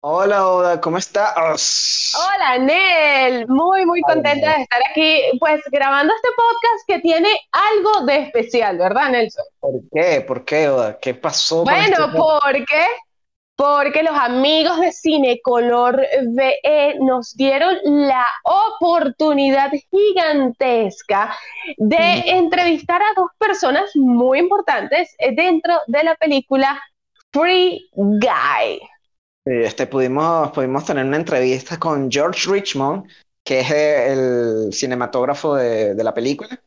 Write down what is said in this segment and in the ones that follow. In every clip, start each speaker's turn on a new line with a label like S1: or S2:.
S1: Hola, Oda, ¿cómo estás?
S2: Hola, Nel. Muy, muy contenta de estar aquí, pues grabando este podcast que tiene algo de especial, ¿verdad, Nelson?
S1: ¿Por qué? ¿Por qué, Oda? ¿Qué pasó este
S2: Bueno,
S1: tema?
S2: ¿por qué? Porque los amigos de Cinecolor VE nos dieron la oportunidad gigantesca de entrevistar a dos personas muy importantes eh, dentro de la película Free Guy.
S1: Este, pudimos, pudimos tener una entrevista con George Richmond, que es el cinematógrafo de, de la película,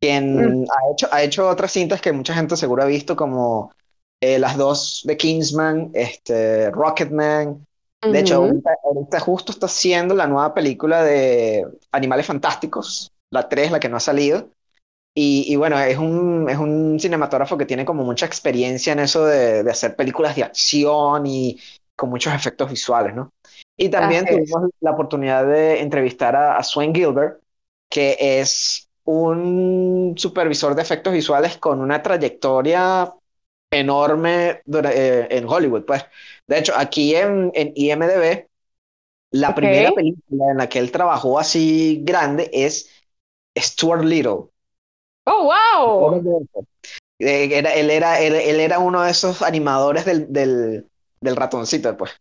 S1: quien ha hecho, ha hecho otras cintas que mucha gente seguro ha visto, como eh, las dos de Kingsman, este, Rocketman. De hecho,
S2: Ujú.
S1: ahorita, ahorita justo está haciendo la nueva película de Animales Fantásticos, la 3, la que no ha salido. Y, y bueno, es un, es un cinematógrafo que tiene como mucha experiencia en eso de, de hacer películas de acción y con muchos efectos visuales, ¿no? Y también tuvimos la oportunidad de entrevistar a, a Swen Gilbert, que es un supervisor de efectos visuales con una trayectoria enorme eh, en Hollywood, pues. De hecho, aquí en, en IMDb, la primera película en la que él trabajó así grande es Stuart Little.
S2: Oh, wow.
S1: Eh, era- él, era, él, él era uno de esos animadores del, del, del ratoncito, pues.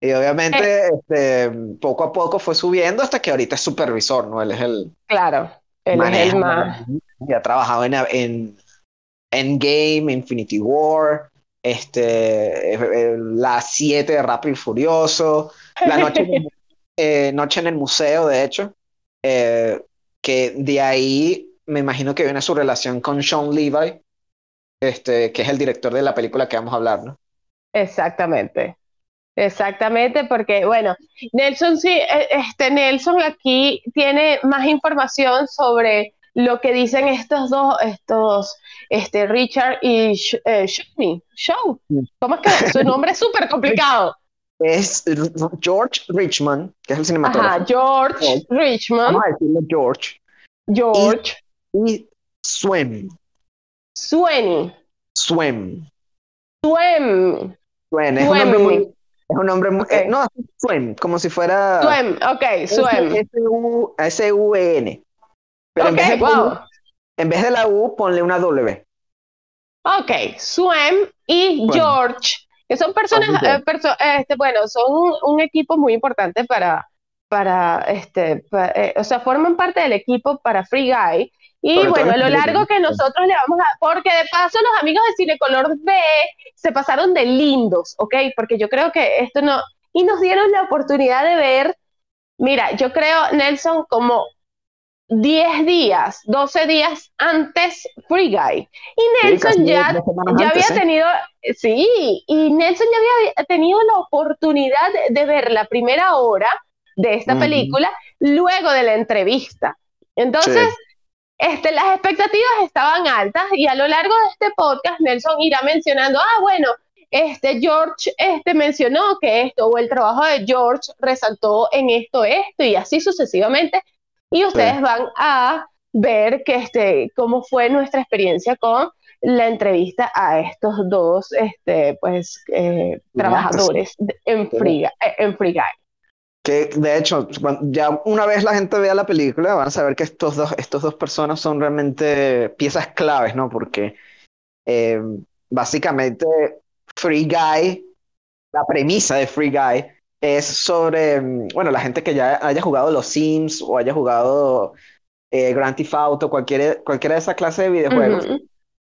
S1: Y
S2: Eh,
S1: obviamente, este, poco a poco fue subiendo hasta que ahorita es supervisor, ¿no? Él es el
S2: claro, él es
S1: maneja
S2: el más.
S1: y ha trabajado en, en Endgame, Infinity War, este, eh, eh, la 7 de Rápido y Furioso, la noche en el, eh, Noche en el museo, de hecho, eh, que de ahí me imagino que viene su relación con Sean Levi, este, que es el director de la película que vamos a hablar, ¿no?
S2: Exactamente, exactamente, porque bueno, Nelson sí, eh, este Nelson aquí tiene más información sobre lo que dicen estos dos, estos, este Richard y eh, Shawnee, Shaw, ¿cómo es que su nombre es súper complicado?
S1: Es George Richmond, que es el cinematógrafo.
S2: Ajá, George Richmond,
S1: Vamos a decirle George.
S2: George
S1: Y Swem.
S2: Sweeney,
S1: Swem.
S2: Swem,
S1: Swem. Es un nombre muy. Es un nombre muy. eh, no, Swem, como si fuera.
S2: Swem, ok, Swem,
S1: S-U- S-U-E-N. Pero en vez de
S2: wow.
S1: en vez de la U, ponle una W.
S2: Ok, Swem y
S1: Swem.
S2: George, que son personas, eh, perso- este, bueno, son un, un equipo muy importante para, para este, eh, o sea, forman parte del equipo para Free Guy. Y
S1: Sobre
S2: bueno, a lo
S1: la
S2: largo que nosotros le vamos a, porque de paso los amigos de Cinecolor B se pasaron de lindos, ¿ok? Porque yo creo que esto no, y nos dieron la oportunidad de ver, mira, yo creo, Nelson, como 10 días, 12 días antes Free Guy. Y
S1: Sí,
S2: Nelson ya ya
S1: antes,
S2: había
S1: ¿eh?
S2: tenido, sí, y Nelson ya había tenido la oportunidad de ver la primera hora de esta película luego de la entrevista. Entonces,
S1: Sí.
S2: Este, las expectativas estaban altas y a lo largo de este podcast Nelson irá mencionando, ah, bueno, este George este mencionó que esto o el trabajo de George resaltó en esto, esto y así sucesivamente. Y ustedes van a ver que este, cómo fue nuestra experiencia con la entrevista a estos dos este, pues, eh, trabajadores en. Free, eh, en Free Guy.
S1: Que de hecho, ya una vez la gente vea la película, van a saber que estos dos, estos dos personas son realmente piezas claves, ¿no? Porque eh, básicamente Free Guy, la premisa de Free Guy es sobre, bueno, la gente que ya haya jugado los Sims o haya jugado eh, Grand Theft Auto, cualquiera, cualquiera de esa clase de videojuegos.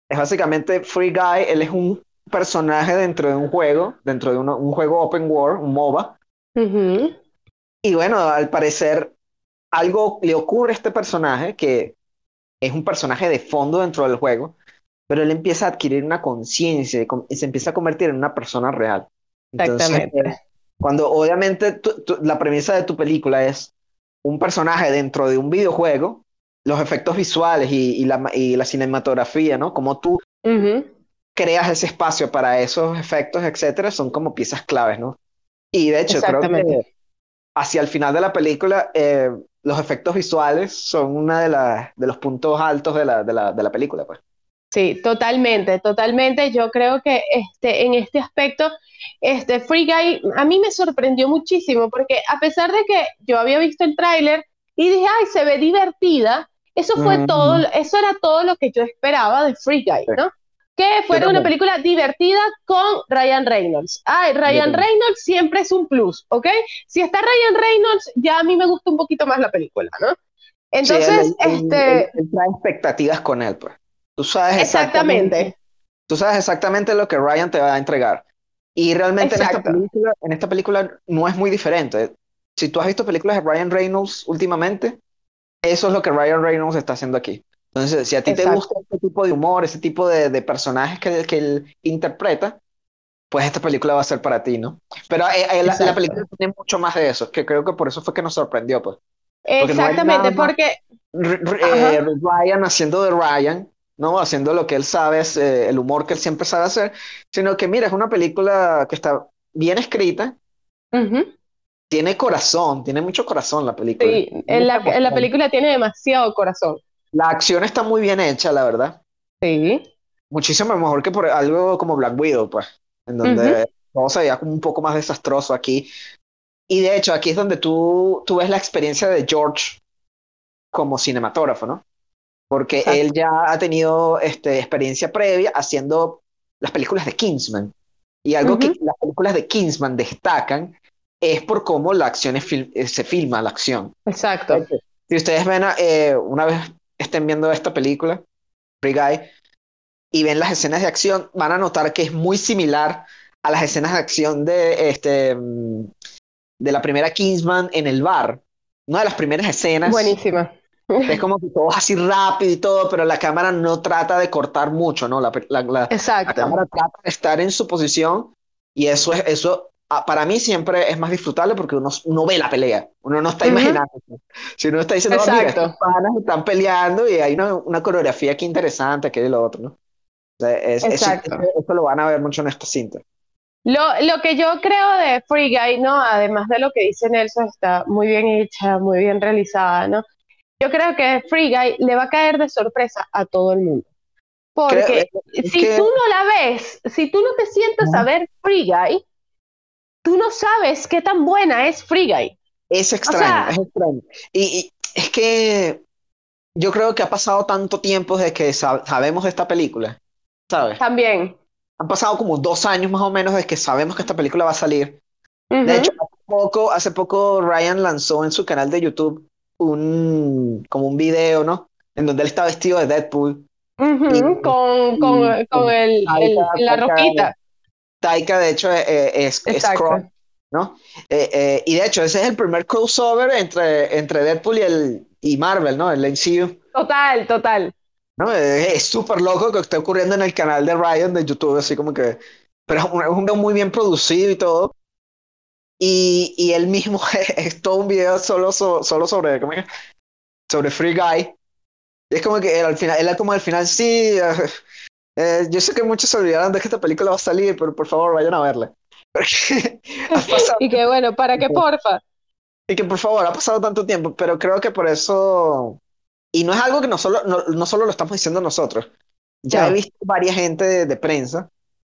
S1: Es básicamente Free Guy, él es un personaje dentro de un juego, dentro de uno- un juego open world, un MOBA.
S2: Ujú.
S1: Y bueno, al parecer algo le ocurre a este personaje que es un personaje de fondo dentro del juego, pero él empieza a adquirir una conciencia y se empieza a convertir en una persona real. Entonces,
S2: Exactamente.
S1: eh, cuando obviamente la premisa de tu película es un personaje dentro de un videojuego, los efectos visuales y, y la, y la cinematografía, ¿no? Como tú creas ese espacio para esos efectos, etcétera, son como piezas claves, ¿no? Y de hecho, creo que. Hacia el final de la película, eh, los efectos visuales son uno de, la- de los puntos altos de la, de la, de la película, pues.
S2: Sí, totalmente, totalmente. Yo creo que este, en este aspecto, este Free Guy a mí me sorprendió muchísimo porque a pesar de que yo había visto el tráiler y dije, ay, se ve divertida, eso fue
S1: Mm.
S2: todo, eso era todo lo que yo esperaba de Free Guy, ¿no? Que fuera una película divertida con Ryan Reynolds. Ay, Ryan. Reynolds siempre es un plus, ¿ok? Si está Ryan Reynolds, ya a mí me gusta un poquito más la película, ¿no? Entonces,
S1: Sí, él-
S2: este,
S1: él- él trae expectativas con él, pues. Tú sabes
S2: exactamente.
S1: Tú sabes exactamente lo que Ryan te va a entregar. Y realmente en esta película, en esta película no es muy diferente. Si tú has visto películas de Ryan Reynolds últimamente, eso es lo que Ryan Reynolds está haciendo aquí. Entonces, si a ti te
S2: Exacto.
S1: gusta este tipo de humor, ese tipo de, de personajes que, que él interpreta, pues esta película va a ser para ti, ¿no? Pero eh, eh, la, la película tiene mucho más de eso, que creo que por eso fue que nos sorprendió, pues. no hay
S2: Exactamente,
S1: más-
S2: porque
S1: eh, Ryan haciendo de Ryan, ¿no? Haciendo lo que él sabe, es, eh, el humor que él siempre sabe hacer, sino que mira, es una película que está bien escrita,
S2: ujú,
S1: tiene corazón, tiene mucho corazón la película.
S2: sí, en la, en la película tiene demasiado corazón.
S1: La acción está muy bien hecha, la verdad.
S2: Sí,
S1: Muchísimo mejor que por algo como Black Widow, pues, en donde todo se veía como un poco más desastroso aquí. Y de hecho, aquí es donde tú, tú ves la experiencia de George como cinematógrafo, ¿no? Porque
S2: Exacto.
S1: él ya ha tenido este, experiencia previa haciendo las películas de Kingsman. Y algo que
S2: Ujú.
S1: las películas de Kingsman destacan es por cómo la acción es fil- eh, se filma, la acción.
S2: exacto.
S1: Si ustedes ven, eh, una vez estén viendo esta película, Free Guy, y ven las escenas de acción, van a notar que es muy similar a las escenas de acción de, este, de la primera Kingsman en el bar. Una de las primeras escenas
S2: Buenísima.
S1: es como que todo así rápido y todo, pero la cámara no trata de cortar mucho, ¿no? La, la- la- la
S2: Exacto.
S1: cámara trata de estar en su posición y eso es, eso para mí siempre es más disfrutable porque uno, uno ve la pelea, uno no está
S2: Ujú.
S1: imaginando. Si uno está diciendo, "Oh, mira,
S2: Exacto.
S1: estos panas están peleando y hay una, una coreografía aquí interesante, aquello y lo otro, ¿no? O sea, es-
S2: Exacto.
S1: eso- eso lo van a ver mucho en esta cinta.
S2: Lo, lo que yo creo de Free Guy, ¿no? Además de lo que dice Nelson, está muy bien hecha, muy bien realizada, ¿no? Yo creo que Free Guy le va a caer de sorpresa a todo el mundo. Porque
S1: Creo- es
S2: si
S1: que-
S2: tú no la ves, si tú no te sientas a ver Free Guy, tú no sabes qué tan buena es Free Guy.
S1: Es extraño,
S2: sea-
S1: es extraño. Y, y es que yo creo que ha pasado tanto tiempo desde que sa- sabemos de esta película, ¿sabes?
S2: También.
S1: Han pasado como dos años más o menos desde que sabemos que esta película va a salir. De hecho, hace poco, hace poco Ryan lanzó en su canal de YouTube un, como un video, ¿no? En donde él está vestido de Deadpool. Y-
S2: con, con, con el, la roquita.
S1: Taika, de hecho, eh, es, es. Croc, ¿no? Eh, eh, y de hecho, ese es el primer crossover entre, entre Deadpool y, el, y Marvel, ¿no? El MCU.
S2: Total, total.
S1: ¿no? Es es súper loco que esté ocurriendo en el canal de Ryan de YouTube, así como que. Pero es un, es un video muy bien producido y todo. Y, y él mismo es todo un video solo, so- solo sobre, ¿cómo es? sobre Free Guy. Y es como que él al final, él como al final, sí, eh, yo sé que muchos se olvidaron de que esta película va a salir, pero por favor vayan a verla.
S2: Y que bueno, ¿para qué porfa?
S1: y que por favor, ha pasado tanto tiempo, pero creo que por eso, y no es algo que no solo, no, no solo lo estamos diciendo nosotros, ya he visto varias gente de, de prensa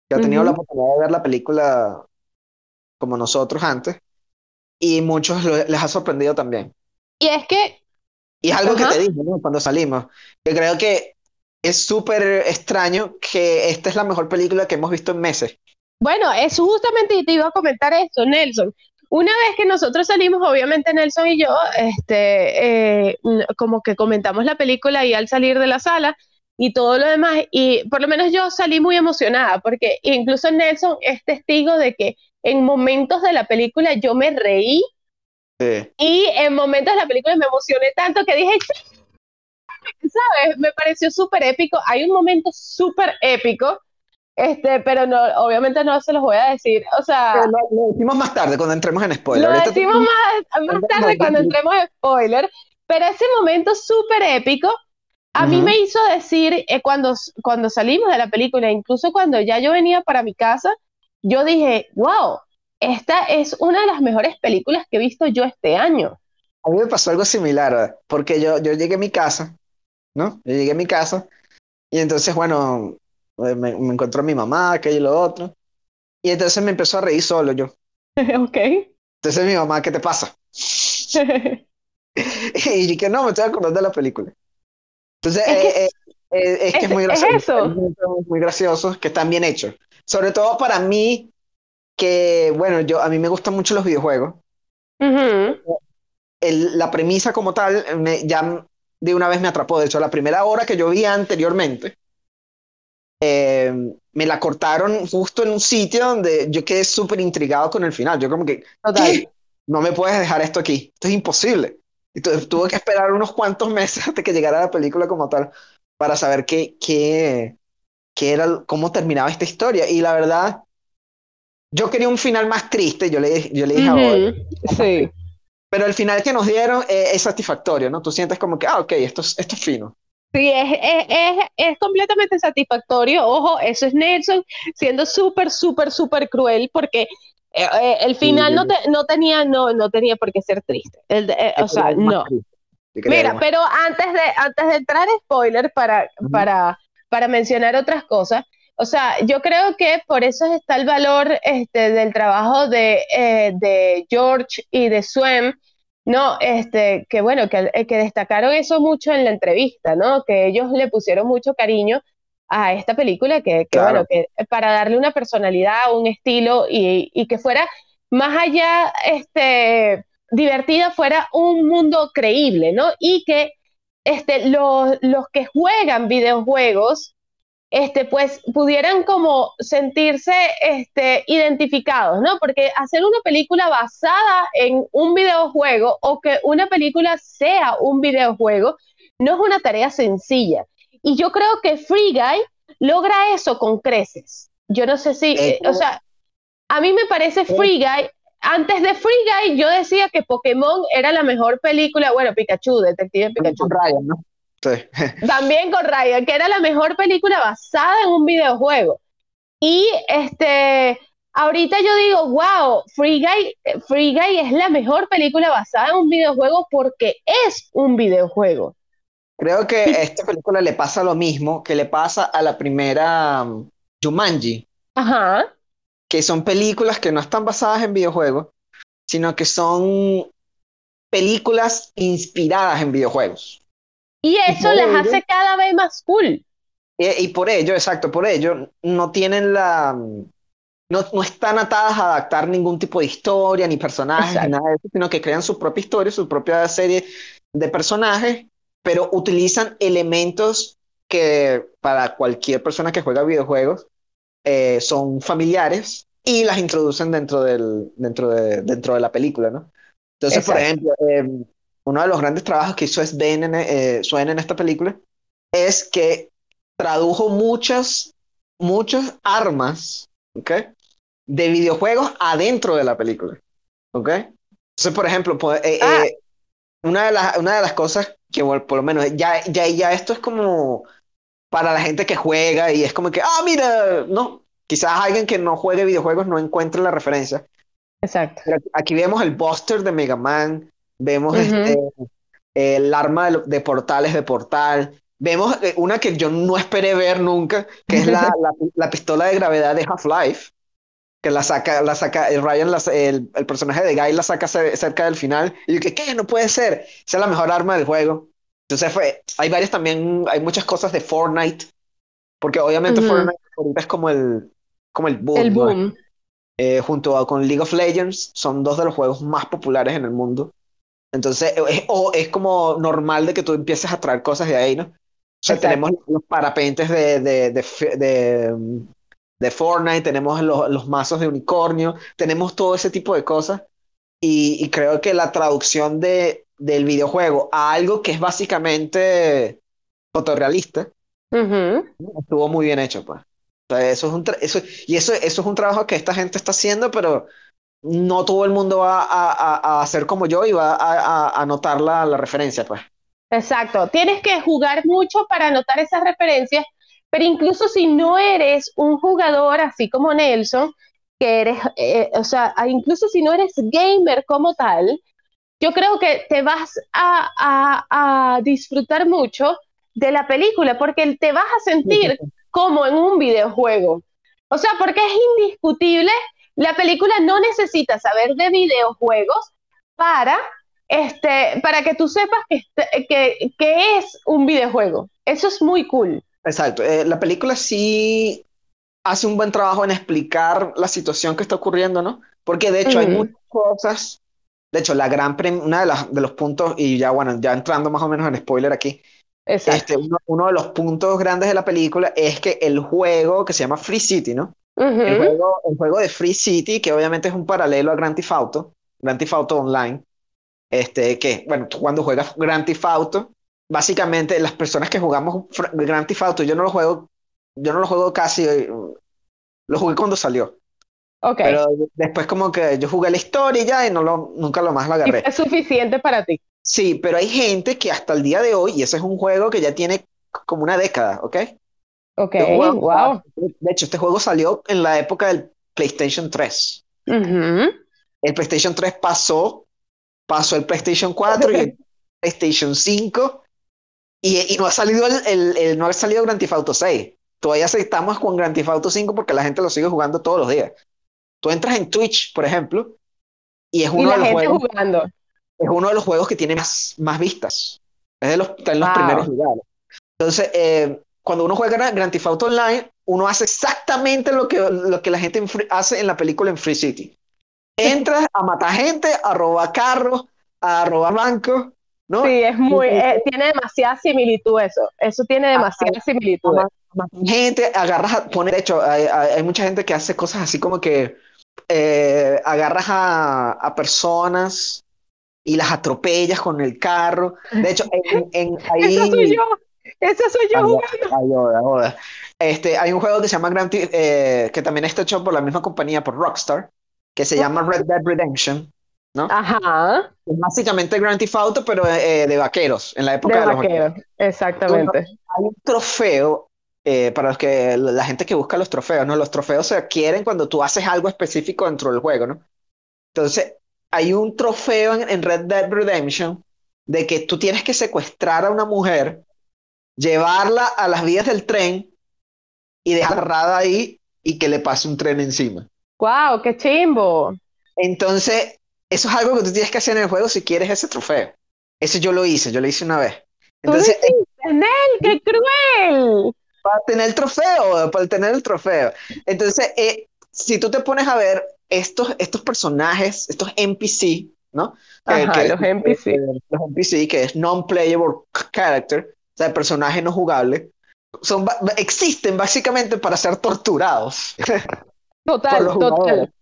S1: que ha tenido
S2: Ujú.
S1: la oportunidad de ver la película como nosotros antes, y muchos lo- les ha sorprendido también.
S2: Y es que,
S1: Y es algo
S2: Ajá.
S1: que te dije, ¿no? Cuando salimos, que creo que es súper extraño que esta es la mejor película que hemos visto en meses.
S2: bueno, es justamente te iba a comentar esto, Nelson. Una vez que nosotros salimos, obviamente Nelson y yo, este, eh, como que comentamos la película y al salir de la sala y todo lo demás, y por lo menos yo salí muy emocionada, porque incluso Nelson es testigo de que en momentos de la película yo me reí
S1: Sí.
S2: y en momentos de la película me emocioné tanto que dije, ¿sabes? Me pareció súper épico. Hay un momento súper épico, este, pero no, obviamente no se los voy a decir. O sea,
S1: lo, lo decimos más tarde cuando entremos en spoiler.
S2: lo
S1: Ahorita
S2: decimos más, más
S1: no,
S2: tarde
S1: no,
S2: cuando entremos en spoiler, pero ese momento súper épico a mí
S1: Ujú.
S2: me hizo decir eh, cuando, cuando salimos de la película, incluso cuando ya yo venía para mi casa, yo dije, wow, esta es una de las mejores películas que he visto yo este año.
S1: A mí me pasó algo similar, porque yo, yo llegué a mi casa, ¿no? Yo llegué a mi casa Y entonces, bueno, eh, me, me encontró mi mamá, aquello y lo otro. Y entonces me empezó a reír solo yo.
S2: ok.
S1: Entonces mi mamá, ¿qué te pasa? y que no, me estoy acordando de la película. Entonces,
S2: Es que-
S1: eh, eh, es, que es
S2: es-
S1: muy
S2: es
S1: gracioso.
S2: eso.
S1: Es muy, muy gracioso, que están bien hechos. Sobre todo para mí, que, bueno, yo, a mí me gustan mucho los videojuegos. El- la premisa como tal, me, ya de una vez me atrapó. De hecho, la primera hora que yo vi anteriormente, eh, me la cortaron justo en un sitio donde yo quedé súper intrigado con el final. Yo como que. ¿qué? No me puedes dejar esto aquí. Esto es imposible. Y tu- tuve que esperar unos cuantos meses hasta que llegara la película como tal para saber qué, qué, qué era, cómo terminaba esta historia. Y la verdad, yo quería un final más triste, yo le, yo le dije a
S2: Ujú. Sí.
S1: Pero el final que nos dieron eh, es satisfactorio, ¿no? Tú sientes como que, ah, ok, esto es, esto es fino.
S2: Sí, es, es, es, es completamente satisfactorio. Ojo, eso es Nelson siendo súper, súper, súper cruel porque eh, eh, el final no, te- no tenía, no, no tenía por qué ser triste. El eh, o sea, no. Mira, pero antes de, antes de entrar en spoiler para,
S1: Ujú.
S2: para, para mencionar otras cosas, o sea, yo creo que por eso está el valor este, del trabajo de, eh, de George y de Swen, ¿no? Este, que bueno, que, eh, que destacaron eso mucho en la entrevista, ¿no? Que ellos le pusieron mucho cariño a esta película, que, que
S1: Claro.
S2: bueno, que para darle una personalidad, un estilo y, y que fuera más allá, este, divertida, fuera un mundo creíble, ¿no? Y que este, los, los que juegan videojuegos, este, pues pudieran como sentirse este, identificados, ¿no? Porque hacer una película basada en un videojuego o que una película sea un videojuego no es una tarea sencilla. Y yo creo que Free Guy logra eso con creces. Yo no sé si,
S1: Eh,
S2: o sea, a mí me parece Free Guy. Antes de Free Guy, yo decía que Pokémon era la mejor película. Bueno, Pikachu, Detective Pikachu.
S1: Ryan, ¿no? Sí.
S2: También con Ryan, que era la mejor película basada en un videojuego. Y este, ahorita yo digo, wow, Free Guy, Free Guy es la mejor película basada en un videojuego porque es un videojuego.
S1: Creo que a esta película le pasa lo mismo que le pasa a la primera um, Jumanji,
S2: Ajá,
S1: que son películas que no están basadas en videojuegos, sino que son películas inspiradas en videojuegos.
S2: Y eso
S1: por
S2: las
S1: ello-
S2: hace cada vez más cool.
S1: Y, y por ello, exacto, por ello, no tienen la... No, no están atadas a adaptar ningún tipo de historia, ni personajes, ni nada de eso, sino que crean su propia historia, su propia serie de personajes, pero utilizan elementos que para cualquier persona que juega videojuegos eh, son familiares y las introducen dentro, del, dentro, de, dentro de la película, ¿no? Entonces, por
S2: Exacto.
S1: ejemplo, eh, uno de los grandes trabajos que hizo Sven en, eh, en esta película es que tradujo muchas, muchas armas, ¿ok? De videojuegos adentro de la película, ¿ok? Entonces, por ejemplo, pues, eh,
S2: Ah.
S1: eh, una, de las, una de las cosas que, bueno, por lo menos, ya, ya, ya esto es como para la gente que juega y es como que, ah, mira, no, quizás alguien que no juegue videojuegos no encuentre la referencia,
S2: Exacto.
S1: pero aquí vemos el Buster de Mega Man, vemos
S2: Ujú.
S1: este, el arma de, de portales de Portal, vemos eh, una que yo no esperé ver nunca, que es la, la, la pistola de gravedad de Half-Life, que la saca, la saca, el Ryan, la- el, el personaje de Guy la saca ce- cerca del final, y yo que, ¿qué? No puede ser, esa es la mejor arma del juego. Entonces fue, hay varias también, hay muchas cosas de Fortnite, porque obviamente
S2: Ujú.
S1: Fortnite ahorita es como el, como el boom,
S2: El
S1: ¿no?
S2: boom.
S1: eh, junto a- con League of Legends, son dos de los juegos más populares en el mundo. Entonces, eh, es, o es como normal de que tú empieces a traer cosas de ahí, ¿no? O sea,
S2: Exacto.
S1: tenemos los parapentes de, de, de, de, mm, de Fortnite, tenemos los, los mazos de unicornio, tenemos todo ese tipo de cosas. Y, y creo que la traducción de, del videojuego a algo que es básicamente fotorrealista,
S2: Ujú.
S1: estuvo muy bien hecho, pues. O sea, eso es un eso, y eso, eso es un trabajo que esta gente está haciendo, pero no todo el mundo va a, a- a hacer como yo y va a, a- notar la, la referencia, pues.
S2: Exacto, tienes que jugar mucho para notar esas referencias, pero incluso si no eres un jugador así como Nelson, que eres, eh, o sea, incluso si no eres gamer como tal, yo creo que te vas a disfrutar mucho de la película, porque te vas a sentir como en un videojuego. O sea, porque es indiscutible, la película no necesita saber de videojuegos para, este, para que tú sepas que, este, que, que es un videojuego. Eso es muy cool.
S1: Exacto. Eh, la película sí hace un buen trabajo en explicar la situación que está ocurriendo, ¿no? Porque de hecho hay muchas cosas. De hecho, la gran una de, las, de los puntos, y ya bueno, ya entrando más o menos en spoiler aquí, este, uno, uno, de los puntos grandes de la película es que el juego que se llama Free City, ¿no? El, juego, el juego de Free City, que obviamente es un paralelo a Grand Theft Auto, Grand Theft Auto Online, este, que, bueno, cuando juegas Grand Theft Auto, básicamente las personas que jugamos Grand Theft Auto, yo no lo juego, yo no lo juego casi, lo jugué cuando salió.
S2: Okay.
S1: Pero después como que yo jugué la historia y ya y no lo, nunca lo más lo agarré.
S2: es suficiente para ti.
S1: Sí, pero hay gente que hasta el día de hoy, y ese es un juego que ya tiene como una década, ¿ok?
S2: Ok, wow.
S1: De hecho, este juego salió en la época del PlayStation 3. El PlayStation 3 pasó, pasó el PlayStation 4 y el PlayStation 5 y, y no ha salido el, el, no ha salido Grand Theft Auto 6. Todavía aceptamos con Grand Theft Auto 5 porque la gente lo sigue jugando todos los días. Tú entras en Twitch, por ejemplo, y es uno de los juegos.
S2: Jugando.
S1: Es uno de los juegos que tiene más, más vistas. Es de los, está en los primeros lugares. Entonces, eh, cuando uno juega Grand Theft Auto Online, uno hace exactamente lo que, lo que la gente hace en la película en Free City. Entras a matar gente, a robar carros, a robar bancos, ¿no?
S2: Sí, es muy, eh, tiene demasiada similitud eso. Eso tiene demasiada similitud
S1: gente, agarras, pone, de hecho, hay, mucha gente que hace cosas así como que eh, agarras a, personas y las atropellas con el carro. De hecho, en, ahí...
S2: Eso soy yo, eso soy yo
S1: Este, hay un juego que se llama Grand eh, que también está hecho por la misma compañía, por Rockstar, que se llama Red Dead Redemption. ¿no?
S2: Ajá.
S1: Es básicamente Grand Theft Auto, pero eh, de vaqueros, en la época de, de vaqueros.
S2: Exactamente.
S1: hay un trofeo eh, para los que, la gente que busca los trofeos, ¿no? Los trofeos se adquieren cuando tú haces algo específico dentro del juego, ¿no? Entonces, hay un trofeo en, Red Dead Redemption de que tú tienes que secuestrar a una mujer, llevarla a las vías del tren y dejarla ahí y que le pase un tren encima.
S2: ¡Wow! ¡Qué chimbo!
S1: Entonces, eso es algo que tú tienes que hacer en el juego si quieres ese trofeo. Eso yo lo hice, yo lo hice una vez.
S2: Entonces, ¿Tú ¡Qué cruel!
S1: para tener el trofeo, para tener el trofeo. Entonces, eh, si tú te pones a ver estos, estos personajes, estos NPC, ¿no?
S2: los NPC.
S1: los NPC, que es non-playable character, sea, personaje no jugable, son, existen básicamente para ser torturados.
S2: Total, total.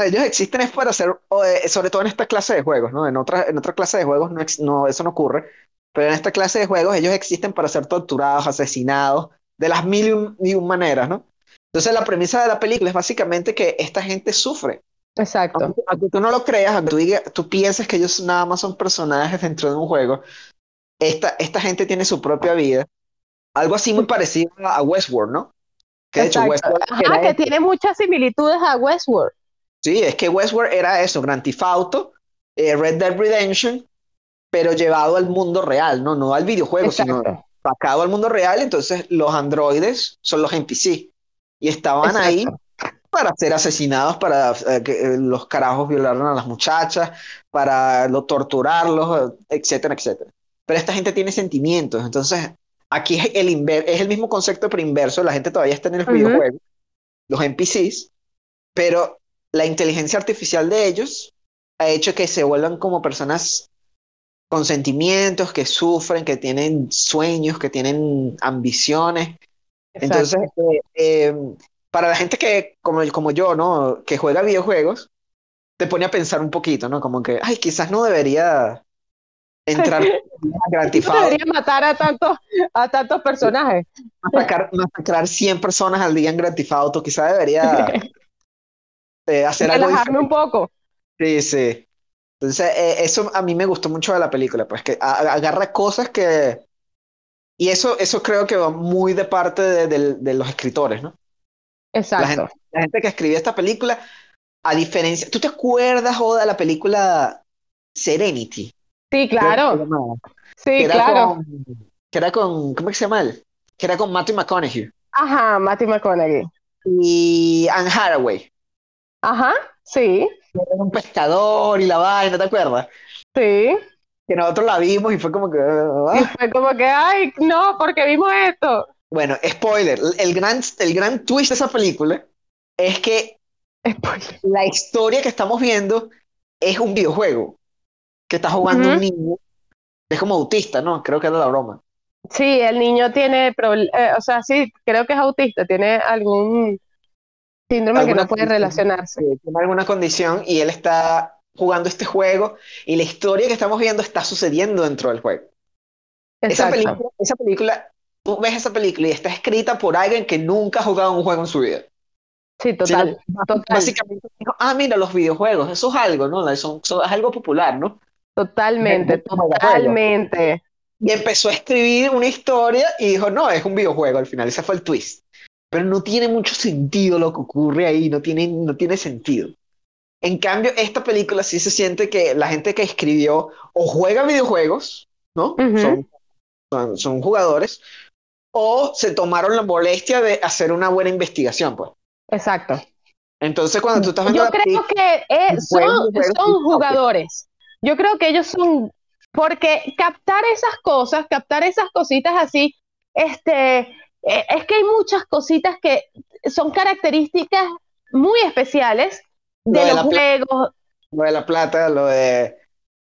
S1: ellos existen es para ser, eh, sobre todo en esta clase de juegos, ¿no? En otra, en otra clase de juegos no, no, eso no ocurre, pero en esta clase de juegos ellos existen para ser torturados, asesinados, de las mil y un maneras, ¿no? Entonces la premisa de la película es básicamente que esta gente sufre.
S2: Exacto.
S1: Aunque, tú no lo creas, aunque tú, tú pienses que ellos nada más son personajes dentro de un juego, esta, esta gente tiene su propia vida. Algo así muy parecido a Westworld, ¿no?
S2: Que de hecho Westworld Ajá, que tiene muchas similitudes a Westworld.
S1: Sí, es que Westworld era eso, Grand Theft Auto, eh, Red Dead Redemption, pero llevado al mundo real, ¿no? No al videojuego, sino sacado al mundo real, entonces los androides son los NPC y estaban ahí para ser asesinados, para eh, que eh, los carajos violaran a las muchachas, para lo, torturarlos, etcétera, etcétera. Pero esta gente tiene sentimientos, entonces aquí es el, es el mismo concepto pero inverso, la gente todavía está en el videojuego, los NPCs, pero la inteligencia artificial de ellos ha hecho que se vuelvan como personas con sentimientos, que sufren, que tienen sueños, que tienen ambiciones. Entonces, eh, eh, para la gente que, como, como yo, ¿no? Que juega videojuegos, te pone a pensar un poquito, ¿no? Como que, ay, quizás no debería entrar
S2: debería matar a tantos, a tantos personajes.
S1: Masacrar, 100 personas al día en Grand Auto, quizás debería eh, hacer algo
S2: Relajarme un poco.
S1: Sí, sí. Entonces, eh, eso a mí me gustó mucho de la película, pues que agarra cosas que... Y eso, eso creo que va muy de parte de, los escritores, ¿no?
S2: Exacto.
S1: La gente, que escribió esta película, a diferencia... ¿Tú te acuerdas, Oda, de la película Serenity?
S2: Sí, claro. Sí, claro.
S1: que era con, ¿cómo que se llama él? Que era con Matthew McConaughey
S2: Ajá, Matthew McConaughey.
S1: y Anne Hathaway.
S2: Ajá, sí,
S1: Era un pescador y la vaina, ¿te acuerdas?
S2: sí.
S1: Que nosotros la vimos y fue como que... ah.
S2: Y fue como que, ay, no, porque vimos esto.
S1: Bueno, spoiler, el gran, el gran twist de esa película es que
S2: Spoiler.
S1: la historia que estamos viendo es un videojuego que está jugando un
S2: Ujú.
S1: niño. Es como autista, ¿no? Creo que era la broma.
S2: Sí, el niño tiene, eh, o sea, sí, creo que es autista, tiene algún síndrome que no puede relacionarse.
S1: que tiene alguna condición y él está jugando este juego y la historia que estamos viendo está sucediendo dentro del juego. Esa película, esa película, tú ves esa película y está escrita por alguien que nunca ha jugado un juego en su vida.
S2: Sí, total,
S1: Sino,
S2: total,
S1: Básicamente dijo, ah, mira, los videojuegos, eso es algo, ¿no? Eso, eso es algo popular, ¿no?
S2: Totalmente, totalmente.
S1: Y empezó a escribir una historia y dijo, no, es un videojuego al final, ese fue el twist. Pero no tiene mucho sentido lo que ocurre ahí, no tiene, no tiene sentido. En cambio, esta película sí se siente que la gente que escribió o juega videojuegos, ¿no?
S2: Ujú.
S1: son, son, son jugadores, o se tomaron la molestia de hacer una buena investigación, pues.
S2: Exacto.
S1: Entonces, cuando tú estás viendo
S2: Yo creo que eh, son, son jugadores. Yo creo que ellos son, porque captar esas cosas, captar esas cositas así, este, eh, es que hay muchas cositas que son características muy especiales
S1: Lo
S2: de
S1: de
S2: los juegos.
S1: lo de la plata, lo de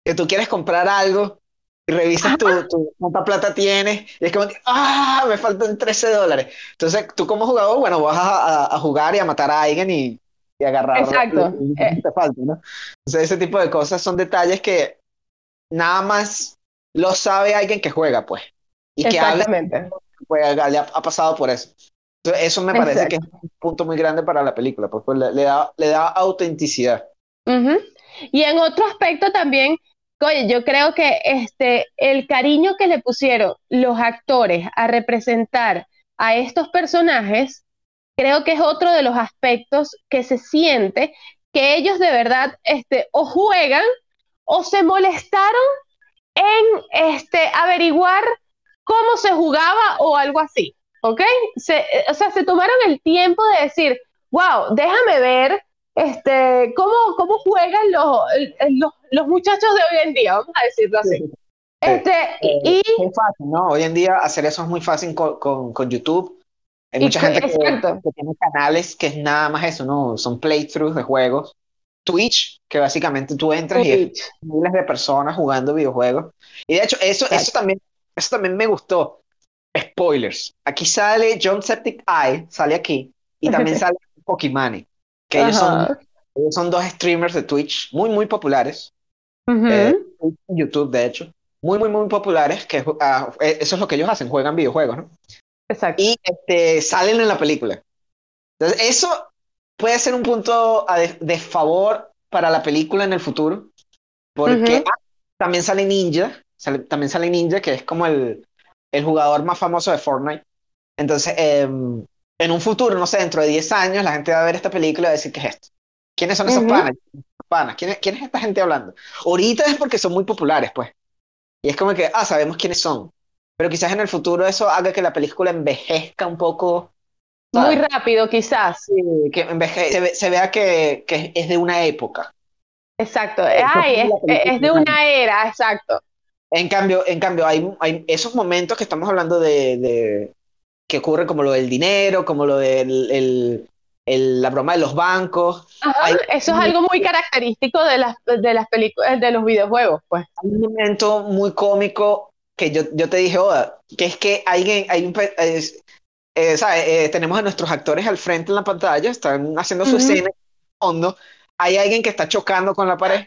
S1: que tú quieres comprar algo y revisas tu, tu- cuánta plata tienes y es como, ah, me faltan 13 dólares. Entonces, tú como jugador, bueno, vas a, a- a jugar y a matar a alguien y, y agarrar
S2: Exacto.
S1: lo que
S2: Eh.
S1: te falta, ¿no? Entonces, ese tipo de cosas son detalles que nada más lo sabe alguien que juega, pues. Y que habla, pues, le ha, ha pasado por eso. Entonces, eso me parece que es un punto muy grande para la película, pues, pues, le, le da, le da autenticidad.
S2: Ujú. Y en otro aspecto también, oye, yo creo que este, el cariño que le pusieron los actores a representar a estos personajes, creo que es otro de los aspectos que se siente que ellos de verdad este, o juegan o se molestaron en este, averiguar cómo se jugaba o algo así, ¿ok? Se, eh, o sea, se tomaron el tiempo de decir, wow, déjame ver este, cómo, cómo juegan los, los, los muchachos de hoy en día, vamos a decirlo así. Este, y,
S1: Es muy fácil, ¿no? Hoy en día hacer eso es muy fácil con, con, con YouTube. Hay
S2: Y
S1: mucha
S2: que-
S1: gente que, que tiene canales que es nada más eso, ¿no? Son playthroughs de juegos. Twitch, que básicamente tú entras y es miles de personas jugando videojuegos. Y de hecho, eso, eso, también, eso también me gustó. Spoilers. Aquí sale John Septic Eye, sale aquí. Y también sale Pokimane, que ellos son, ellos son dos streamers de Twitch muy, muy populares.
S2: Ujú.
S1: eh, en YouTube, de hecho, muy, muy, muy populares, que eh, eso es lo que ellos hacen, juegan videojuegos, ¿no?
S2: Exacto.
S1: Y este, salen en la película. Entonces, eso puede ser un punto a de, de favor para la película en el futuro, porque también sale Ninja, sale- también sale Ninja, que es como el, el jugador más famoso de Fortnite. Entonces, em, en un futuro, no sé, dentro de 10 años, la gente va a ver esta película y va a decir, ¿qué es esto? ¿Quiénes son esos panas? panas? ¿Quién es, quién es esta gente hablando? Ahorita es porque son muy populares, pues. Y es como que, ah, sabemos quiénes son. Pero quizás en el futuro eso haga que la película envejezca un poco.
S2: Muy rápido, quizás.
S1: Sí, que enveje- se, ve- se vea que, que es de una época.
S2: Exacto. Ay, es, es de una era, exacto.
S1: En cambio, en cambio hay, hay esos momentos que estamos hablando de, de- que ocurren como lo del dinero, como lo del el- el- la broma de los bancos.
S2: Ajá,
S1: Hay-
S2: eso es algo muy característico de las, de las películas, de los videojuegos, pues.
S1: Hay un momento muy cómico que yo, yo te dije, Oda, que es que alguien, hay un, es- eh. Eh, tenemos a nuestros actores al frente en la pantalla, están haciendo su escena en fondo. Hay alguien que está chocando con la pared.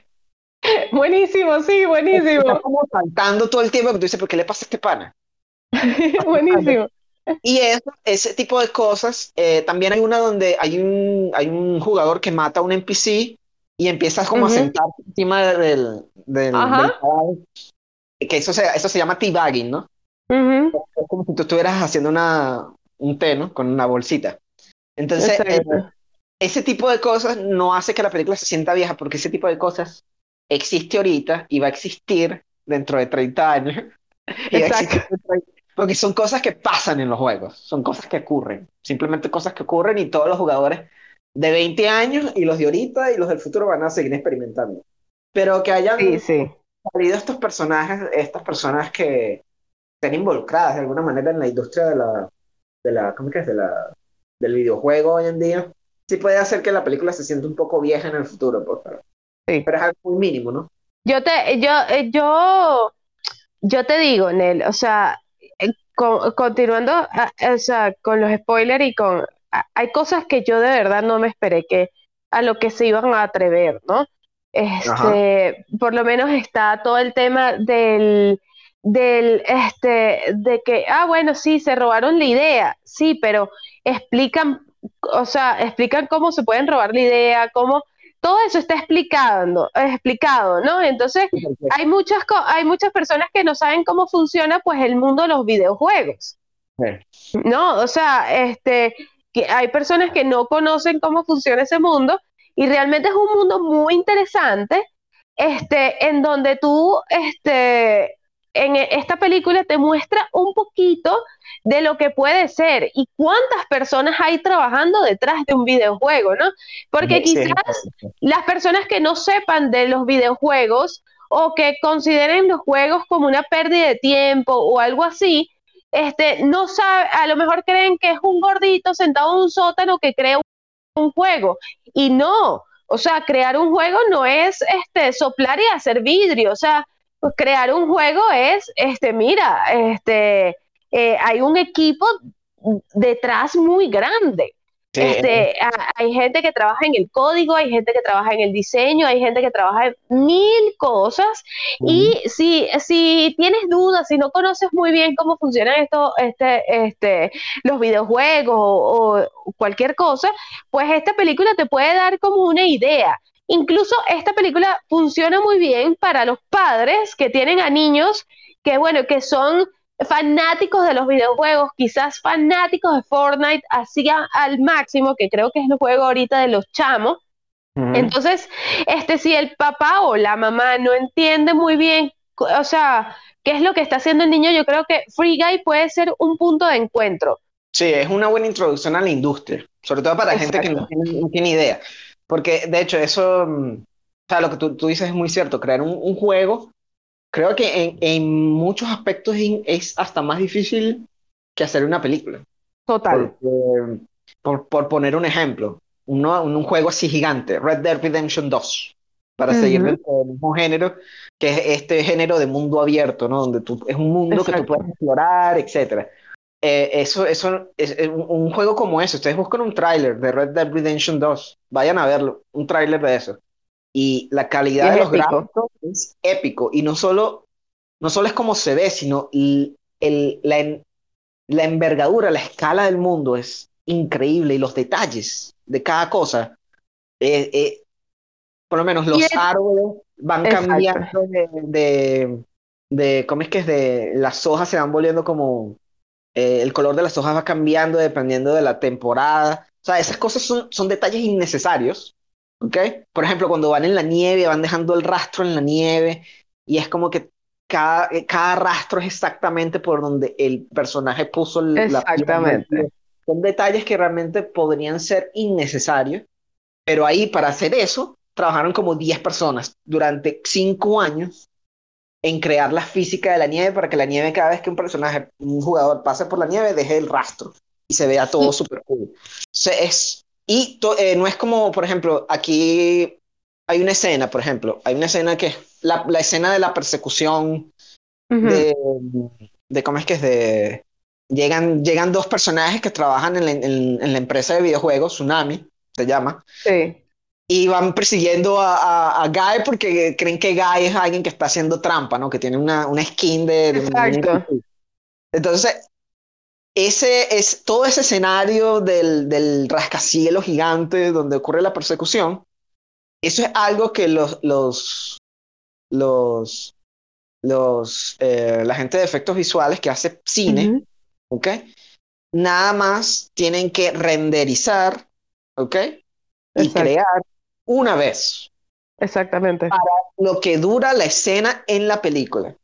S2: Buenísimo, sí,
S1: Está
S2: buenísimo.
S1: como saltando todo el tiempo, tú dices, ¿pero qué le pasa a este pana?
S2: Buenísimo.
S1: Y eso, ese tipo de cosas, eh, también hay una donde hay un, hay un jugador que mata a un NPC y empiezas como
S2: Ujú.
S1: a sentarse encima del, del, del. Que eso se, eso se llama teabagging, ¿no?
S2: Ujú,
S1: Es como si tú estuvieras haciendo una, un té, ¿no? Con una bolsita. Entonces, eh, ese tipo de cosas no hace que la película se sienta vieja, porque ese tipo de cosas existe ahorita y va a existir dentro de 30 años. Y
S2: Exacto.
S1: porque son cosas que pasan en los juegos, son cosas que ocurren, simplemente cosas que ocurren y todos los jugadores de 20 años y los de ahorita y los del futuro van a seguir experimentando. Pero que hayan salido estos personajes, estas personas que estén involucradas de alguna manera en la industria de la, de la, ¿cómo que es? De la, del videojuego hoy en día, sí puede hacer que la película se sienta un poco vieja en el futuro, por favor. Sí. Pero es algo muy mínimo, ¿no?
S2: Yo te, yo, eh, yo, yo te digo, Nel, o sea, eh, continuando, o sea, con los spoilers y con, hay cosas que yo de verdad no me esperé que a lo que se iban a atrever, ¿no? Este, por lo menos está todo el tema del, del, este, de que, ah, bueno, sí, se robaron la idea, sí, pero explican, o sea, explican cómo se pueden robar la idea, cómo, todo eso está explicando, explicado, ¿no? Entonces, hay muchas, hay muchas personas que no saben cómo funciona, pues, el mundo de los videojuegos. No, o sea, este, que hay personas que no conocen cómo funciona ese mundo y realmente es un mundo muy interesante, este, en donde tú, este, en esta película te muestra un poquito de lo que puede ser y cuántas personas hay trabajando detrás de un videojuego, ¿no? Porque quizás las personas que no sepan de los videojuegos o que consideren los juegos como una pérdida de tiempo o algo así, este, no sabe, a lo mejor creen que es un gordito sentado en un sótano que crea un juego. Y no, o sea, crear un juego no es este, soplar y hacer vidrio, o sea, pues crear un juego es, este, mira, este, eh, hay un equipo detrás muy grande. Este, hay gente que trabaja en el código, hay gente que trabaja en el diseño, hay gente que trabaja en mil cosas. Y si, si tienes dudas, si no conoces muy bien cómo funcionan esto, este, este, los videojuegos o, cualquier cosa, pues esta película te puede dar como una idea. Incluso esta película funciona muy bien para los padres que tienen a niños que, bueno, que son fanáticos de los videojuegos, quizás fanáticos de Fortnite, así al máximo, que creo que es el juego ahorita de los chamos. Entonces, este, si el papá o la mamá no entiende muy bien, o sea, qué es lo que está haciendo el niño, yo creo que Free Guy puede ser un punto de encuentro.
S1: Sí, es una buena introducción a la industria, sobre todo para gente que no tiene, idea. Porque, de hecho, eso, mm, o sea, lo que tú, dices es muy cierto, crear un, un juego creo que en, en muchos aspectos es hasta más difícil que hacer una película.
S2: Total.
S1: por, por, poner un ejemplo, uno, un juego así gigante, Red Dead Redemption 2, para seguir el mismo género, que es este género de mundo abierto, ¿no? Donde tú, es un mundo que tú puedes explorar, etc. Eh, eso, eso es, un, juego como ese. Ustedes buscan un tráiler de Red Dead Redemption 2, vayan a verlo, un tráiler de eso y la calidad de los gráficos es épico. Y no solo, no solo es como se ve, sino el, la, la, envergadura, la escala del mundo es increíble y los detalles de cada cosa. Eh, eh, por lo menos los árboles van cambiando de, de, ¿cómo es que es? De, las hojas se van volviendo como, eh, el color de las hojas va cambiando dependiendo de la temporada. O sea, esas cosas son, son detalles innecesarios, por ejemplo, cuando van en la nieve, van dejando el rastro en la nieve y es como que cada, eh, cada rastro es exactamente por donde el personaje puso el,
S2: exactamente.
S1: Son detalles que realmente podrían ser innecesarios, pero ahí para hacer eso trabajaron como 10 personas durante 5 años en crear la física de la nieve para que la nieve cada vez que un personaje, un jugador pase por la nieve, deje el rastro y se vea todo súper cool. O es y eh, no es como, por ejemplo, aquí hay una escena, por ejemplo, hay una escena que es la, la escena de la persecución de, de, ¿cómo es que es? De, llegan, llegan dos personajes que trabajan en la, en, la empresa de videojuegos, Tsunami, se llama.
S2: Sí.
S1: Y van persiguiendo a, a, Guy porque creen que Guy es alguien que está haciendo trampa, ¿no? Que tiene una, una skin de...
S2: Exacto.
S1: Entonces, ese es todo ese escenario del, del rascacielos gigante donde ocurre la persecución. Eso es algo que los, los, los, los eh, la gente de efectos visuales que hace cine, ¿ok? Nada más tienen que renderizar, ¿ok? Y crear una vez.
S2: Exactamente.
S1: Para lo que dura la escena en la película.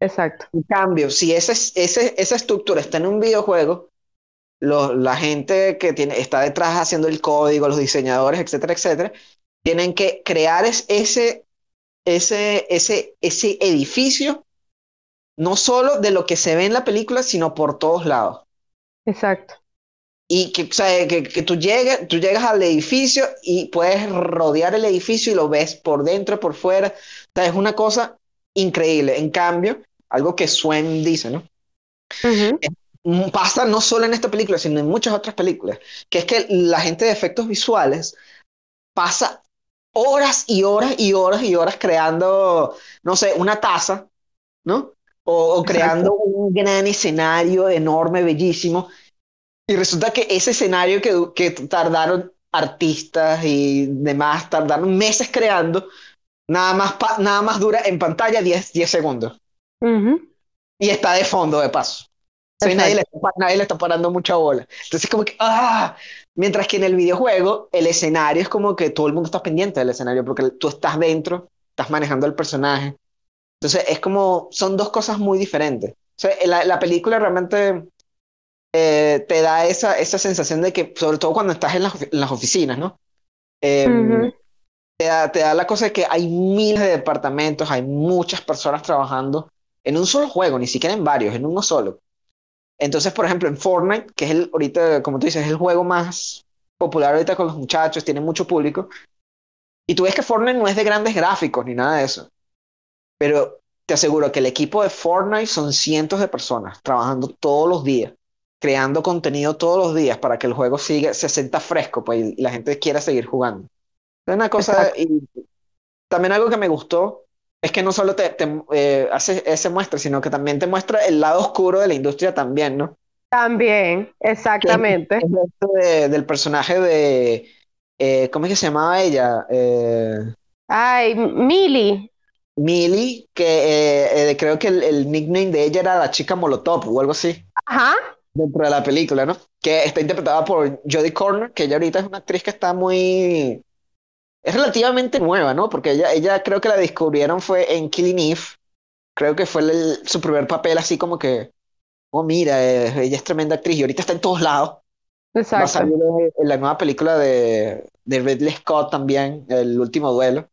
S2: Exacto.
S1: En cambio, si ese, ese, esa estructura está en un videojuego, lo- la gente que tiene, está detrás haciendo el código, los diseñadores, etcétera, etcétera, tienen que crear es- ese, ese, ese, ese edificio, no solo de lo que se ve en la película, sino por todos lados.
S2: Exacto.
S1: Y que, o sea, que, que tú, llegues, tú llegas al edificio y puedes rodear el edificio y lo ves por dentro, por fuera. O sea, es una cosa increíble. En cambio, algo que Swen dice, ¿no?
S2: Ujú.
S1: Mm, Pasa no solo en esta película, sino en muchas otras películas, que es que la gente de efectos visuales pasa horas y horas y horas y horas creando, no sé, una taza, ¿no? O, o creando un gran escenario enorme, bellísimo. Y resulta que ese escenario que, que tardaron artistas y demás, tardaron meses creando, nada más, pa- nada más dura en pantalla 10, 10 segundos. Y está de fondo, de paso. O sea, nadie, le está, nadie le está parando mucha bola. Entonces, como que, ¡ah! Mientras que en el videojuego, el escenario es como que todo el mundo está pendiente del escenario, porque tú estás dentro, estás manejando el personaje. Entonces, es como, son dos cosas muy diferentes. O sea, la, la película realmente eh, te da esa, esa sensación de que, sobre todo cuando estás en las, en las oficinas, ¿no? Eh. Te da, te da la cosa de que hay miles de departamentos, hay muchas personas trabajando en un solo juego, ni siquiera en varios, en uno solo. Entonces, por ejemplo, en Fortnite, que es el, ahorita, como tú dices, es el juego más popular ahorita con los muchachos, tiene mucho público, y tú ves que Fortnite no es de grandes gráficos ni nada de eso, pero te aseguro que el equipo de Fortnite son cientos de personas trabajando todos los días, creando contenido todos los días para que el juego siga, se sienta fresco, pues, y la gente quiera seguir jugando. Una cosa, y también algo que me gustó es que no solo te, te, eh, hace ese muestra, sino que también te muestra el lado oscuro de la industria también, ¿no?
S2: También, exactamente.
S1: Es esto de- del personaje de, eh, ¿cómo es que se llamaba ella? Eh,
S2: Ay, Mili.
S1: Millie, que creo que el, el nickname de ella era la chica Molotov o algo así,
S2: Ajá.
S1: dentro de la película, ¿no? Que está interpretada por Jodie Corner, que ella ahorita es una actriz que está muy... Es relativamente nueva, ¿no? Porque ella, ella creo que la descubrieron fue en Killing Eve. Creo que fue el- su primer papel así como que, oh, mira, eh, ella es tremenda actriz y ahorita está en todos lados. Va a
S2: Exacto.
S1: salir en la nueva película de, de Ridley Scott también, El último duelo.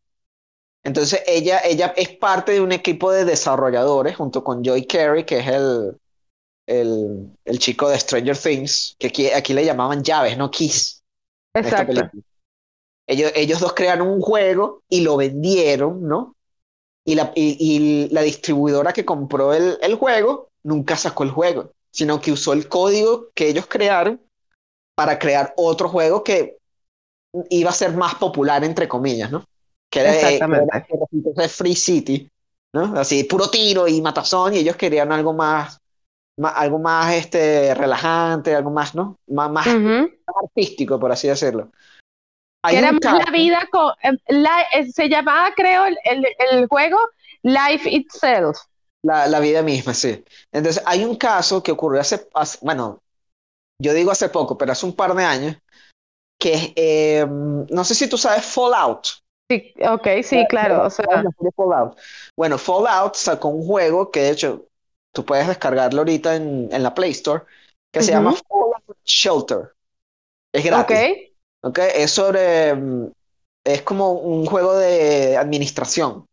S1: Entonces ella, ella es parte de un equipo de desarrolladores junto con Joy Carey, que es el, el, el chico de Stranger Things, que aquí, aquí le llamaban llaves, no en esta
S2: Exacto.
S1: película. Ellos, ellos dos crearon un juego y lo vendieron, ¿no? Y la, y, y la distribuidora que compró el, el juego nunca sacó el juego, sino que usó el código que ellos crearon para crear otro juego que iba a ser más popular, entre comillas, ¿no? Que era, eh, que
S2: Exactamente.
S1: era- Free City, ¿no? Así, puro tiro y matazón, y ellos querían algo más, más- algo más este, relajante, algo más, ¿no? Más, más
S2: Ujú.
S1: artístico, por así decirlo. Hay
S2: era más la vida con, eh, la- eh, se llamaba, creo, el, el- el juego Life Itself.
S1: La, la vida misma, sí. Entonces, hay un caso que ocurrió hace, hace- bueno, yo digo hace poco, pero hace un par de años, que eh, no sé si tú sabes Fallout.
S2: Sí, ok, sí, claro. O sea,
S1: ¿Sabes la serie Fallout? Bueno, Fallout sacó un juego que de hecho tú puedes descargarlo ahorita en, en la Play Store, que se llama Fallout Shelter. Es gratis. ¿Ok? Es sobre, mm, es como un juego de administración,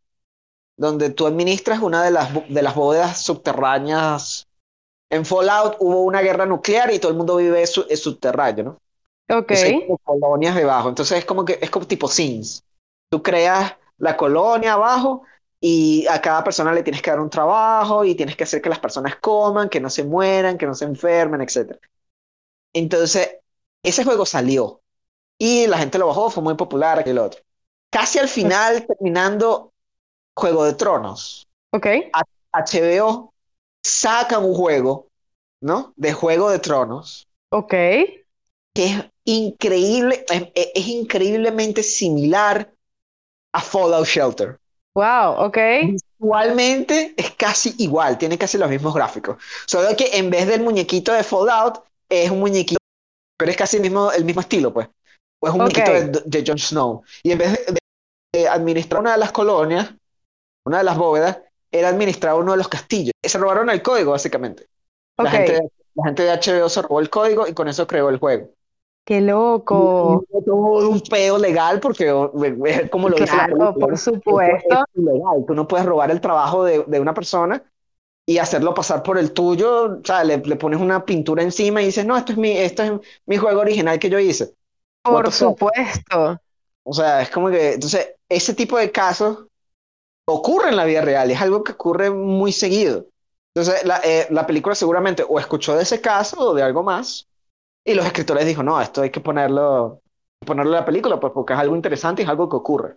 S1: donde tú administras una de las, de las bóvedas subterráneas. En Fallout hubo una guerra nuclear y todo el mundo vive su- es subterráneo, ¿no?
S2: ok,
S1: Entonces hay como colonias debajo. Entonces es como que es como tipo Sims. Tú creas la colonia abajo y a cada persona le tienes que dar un trabajo y tienes que hacer que las personas coman, que no se mueran, que no se enfermen, etc. Entonces, ese juego salió y la gente lo bajó, fue muy popular, aquel otro. Casi al final, terminando Juego de Tronos,
S2: ok,
S1: HBO saca un juego, ¿no? De Juego de Tronos
S2: ok.
S1: que es increíble, es, es increíblemente similar a Fallout Shelter.
S2: Wow, ok.
S1: Visualmente es casi igual, tiene casi los mismos gráficos. Solo que en vez del muñequito de Fallout, es un muñequito, pero es casi el mismo, el mismo estilo, pues. O es un
S2: Ok.
S1: muñequito de, de Jon Snow. Y en vez de, de administrar una de las colonias, una de las bóvedas, era administrar uno de los castillos. Se robaron el código, básicamente. La, gente, la gente de HBO se robó el código y con eso creó el juego.
S2: ¡Qué loco!
S1: Todo un peo legal porque como lo dice
S2: la por supuesto.
S1: Es ilegal. Tú no puedes robar el trabajo de, de, una persona y hacerlo pasar por el tuyo. O sea, le, le, pones una pintura encima y dices, no, esto es mi, esto es mi juego original que yo hice.
S2: Por supuesto.
S1: O sea, es como que, entonces, ese tipo de casos ocurre en la vida real, es algo que ocurre muy seguido. Entonces, la, eh, la película seguramente o escuchó de ese caso o de algo más, y los escritores dijo, no, esto hay que ponerlo, ponerlo en la película, pues porque es algo interesante y es algo que ocurre.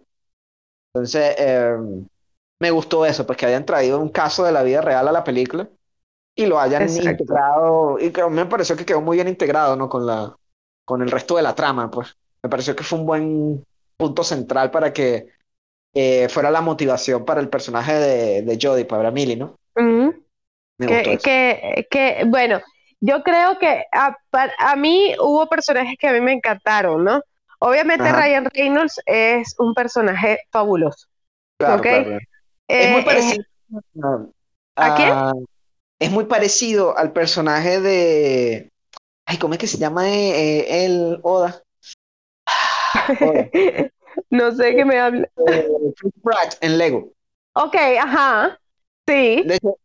S1: Entonces, eh, me gustó eso, pues que hayan traído un caso de la vida real a la película y lo hayan integrado, y que me pareció que quedó muy bien integrado, ¿no? Con la, con el resto de la trama, pues. Me pareció que fue un buen punto central para que eh, fuera la motivación para el personaje de, de Jodie, para Millie, ¿no?
S2: Me que, que, que, bueno, yo creo que a, a, mí hubo personajes que a mí me encantaron, ¿no? Obviamente Ryan Reynolds es un personaje fabuloso. Claro, claro.
S1: es muy eh, parecido. ¿A, quién? Es muy parecido al personaje de. Ay, ¿cómo es que se llama eh, el Oda?
S2: no sé qué me habla.
S1: Pratt en Lego.
S2: Ok, ajá. Sí.
S1: De hecho,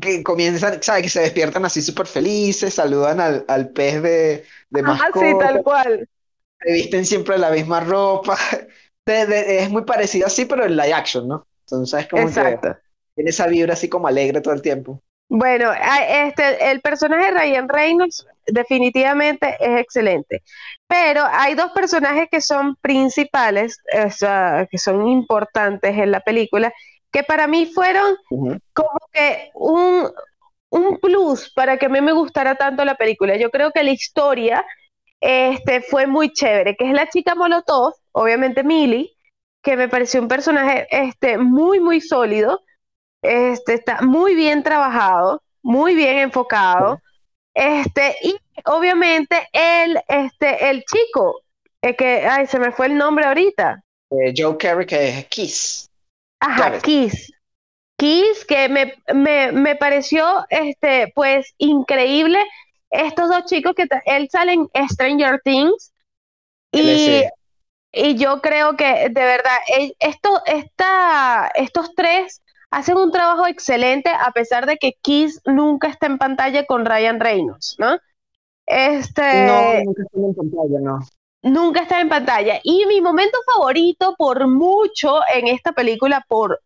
S1: que comienzan, ¿sabes? Que se despiertan así súper felices, saludan al, al pez de, de mascota.
S2: sí, tal cual.
S1: Se visten siempre la misma ropa. es muy parecido así, pero en live action, ¿no? Entonces, como Exacto. que tiene esa vibra así como alegre todo el tiempo.
S2: Bueno, este, el personaje de Ryan Reynolds definitivamente es excelente, pero hay dos personajes que son principales, o sea, que son importantes en la película, que para mí fueron como que un, un, plus para que a mí me gustara tanto la película. Yo creo que la historia este, fue muy chévere, que es la chica Molotov, obviamente Millie, que me pareció un personaje este, muy, muy sólido este, está muy bien trabajado, muy bien enfocado. Este, y obviamente el, este, el chico, es que, ay, se me fue el nombre ahorita.
S1: Eh, Joe Carey, que es Kiss.
S2: Ajá, Kiss. Kiss, que me, me, me, pareció, este, pues, increíble. Estos dos chicos que él sale en Stranger Things. Y, y yo creo que, de verdad, esto, esta, estos tres hacen un trabajo excelente a pesar de que Kiss nunca está en pantalla con Ryan Reynolds, ¿no? Este...
S1: No, nunca está en pantalla, no.
S2: Nunca está en pantalla. Y mi momento favorito por mucho en esta película, por,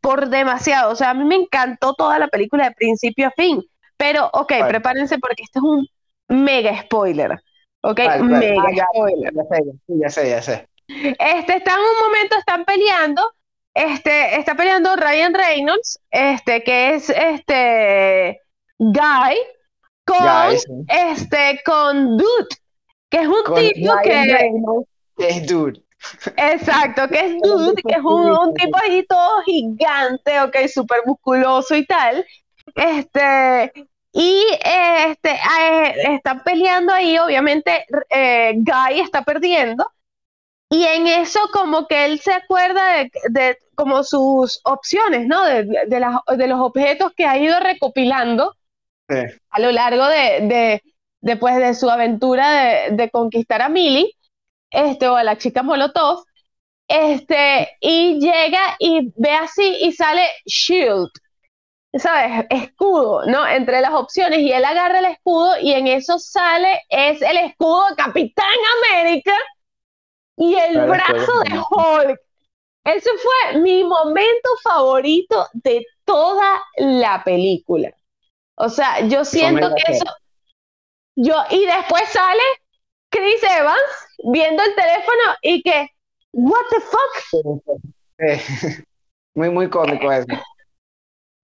S2: por demasiado. O sea, a mí me encantó toda la película de principio a fin. Pero, ok, prepárense porque este es un mega spoiler. Ok, mega ah, spoiler.
S1: Ya sé, ya sé, ya sé.
S2: Este, están un momento, están peleando este, está peleando Ryan Reynolds, este, que es este Guy, con este, con Dude, que es un tipo que.
S1: es Dude.
S2: Exacto, que es Dude, que es un, tipo ahí todo gigante, ok, súper musculoso y tal. Este, y este, eh, están peleando ahí, obviamente eh, Guy está perdiendo. Y en eso como que él se acuerda de, como sus opciones, ¿no? De, de, los objetos que ha ido recopilando a lo largo de, después de su aventura de, conquistar a Millie, este, o a la chica Molotov, este, y llega y ve así y sale Shield, ¿sabes? Escudo, ¿no? Entre las opciones, y él agarra el escudo y en eso sale, es el escudo de Capitán América y el brazo de Hulk. Ese fue mi momento favorito de toda la película. O sea, yo siento que eso. Yo, y después sale Chris Evans viendo el teléfono y que, ¿What the
S1: fuck? Muy, muy cómico eso.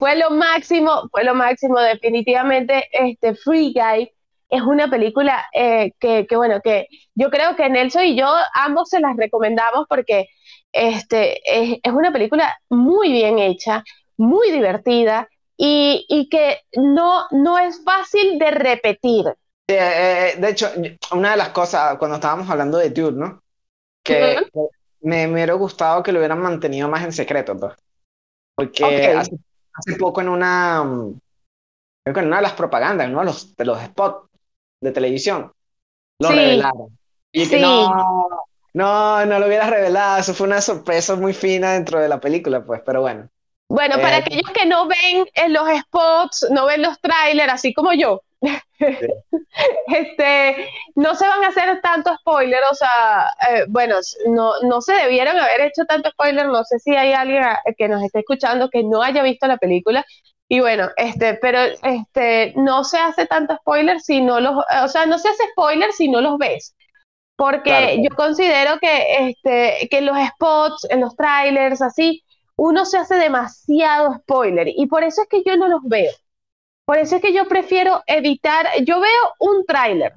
S2: Fue lo máximo, fue lo máximo, definitivamente. Este Free Guy es una película eh, que, bueno, que yo creo que Nelson y yo ambos se las recomendamos porque este, es, una película muy bien hecha, muy divertida y, que no, no es fácil de repetir.
S1: Eh, eh, de hecho, una de las cosas, cuando estábamos hablando de Dude, ¿no? Que, me, me hubiera gustado que lo hubieran mantenido más en secreto, pues. Porque hace poco en una, creo que en una de las propagandas, ¿no? Los, de los spots de televisión. Lo revelaron. Y que no, no, no lo hubieras revelado. Eso fue una sorpresa muy fina dentro de la película, pues, pero bueno.
S2: Bueno, para eh, aquellos que no ven en los spots, no ven los trailers, así como yo, este, no se van a hacer tanto spoiler, o sea, eh, bueno, no, no se debieron haber hecho tanto spoiler, no sé si hay alguien que nos esté escuchando que no haya visto la película, y bueno, este, pero este, no se hace tanto spoiler si no los, o sea, no se hace spoiler si no los ves. Porque yo considero que, este, que en los spots, en los trailers, así, uno se hace demasiado spoiler y por eso es que yo no los veo. Por eso es que yo prefiero evitar, yo veo un tráiler,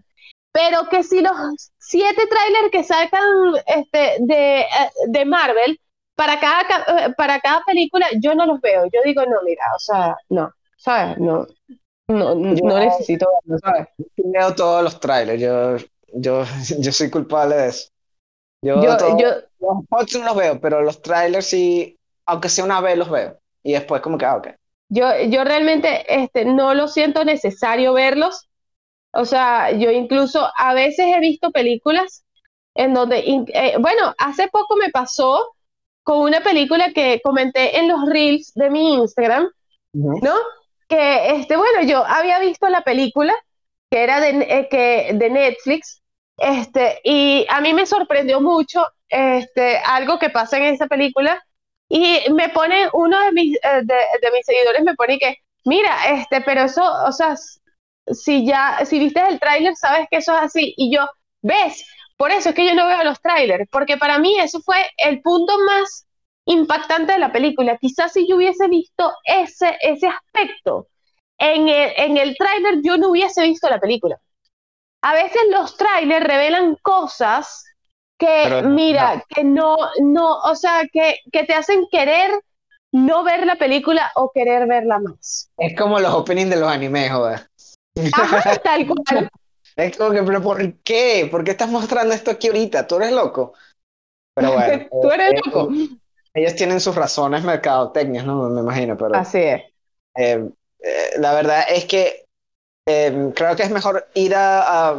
S2: pero que si los siete trailers que sacan este, de, eh, de Marvel para cada, eh, para cada película, yo no los veo. Yo digo, no, mira, o sea, no, ¿sabes? No, no, no necesito verlo, ¿sabes?
S1: Yo veo todos los trailers, yo, yo, yo soy culpable de eso. Yo,
S2: yo,
S1: los no los veo, pero los trailers sí, aunque sea una vez los veo. Y después como que, ah, ok.
S2: Yo, yo realmente este, no lo siento necesario verlos. O sea, yo incluso a veces he visto películas en donde, eh, bueno, hace poco me pasó con una película que comenté en los reels de mi Instagram, ¿no? Que, este, bueno, yo había visto la película que era de, eh, que, de Netflix, este, y a mí me sorprendió mucho este, algo que pasa en esa película y me pone, uno de mis, eh, de, mis seguidores me pone que, mira, este, pero eso, o sea, si ya, si viste el tráiler, sabes que eso es así. Y yo, ves, por eso es que yo no veo los trailers, porque para mí eso fue el punto más impactante de la película. Quizás si yo hubiese visto ese, ese aspecto en el, en el tráiler, yo no hubiese visto la película. A veces los trailers revelan cosas que mira, que no, no, o sea, que, que te hacen querer no ver la película o querer verla más.
S1: Es como los openings de los animes, joder.
S2: Ajá, tal cual.
S1: Es como que, pero ¿por qué? ¿Por qué estás mostrando esto aquí ahorita? ¿Tú eres loco? Pero bueno.
S2: Tú eres eh, loco.
S1: Ellos tienen sus razones mercadotecnias, ¿no? Me imagino, pero...
S2: Así es.
S1: Eh, eh, la verdad es que creo que es mejor ir a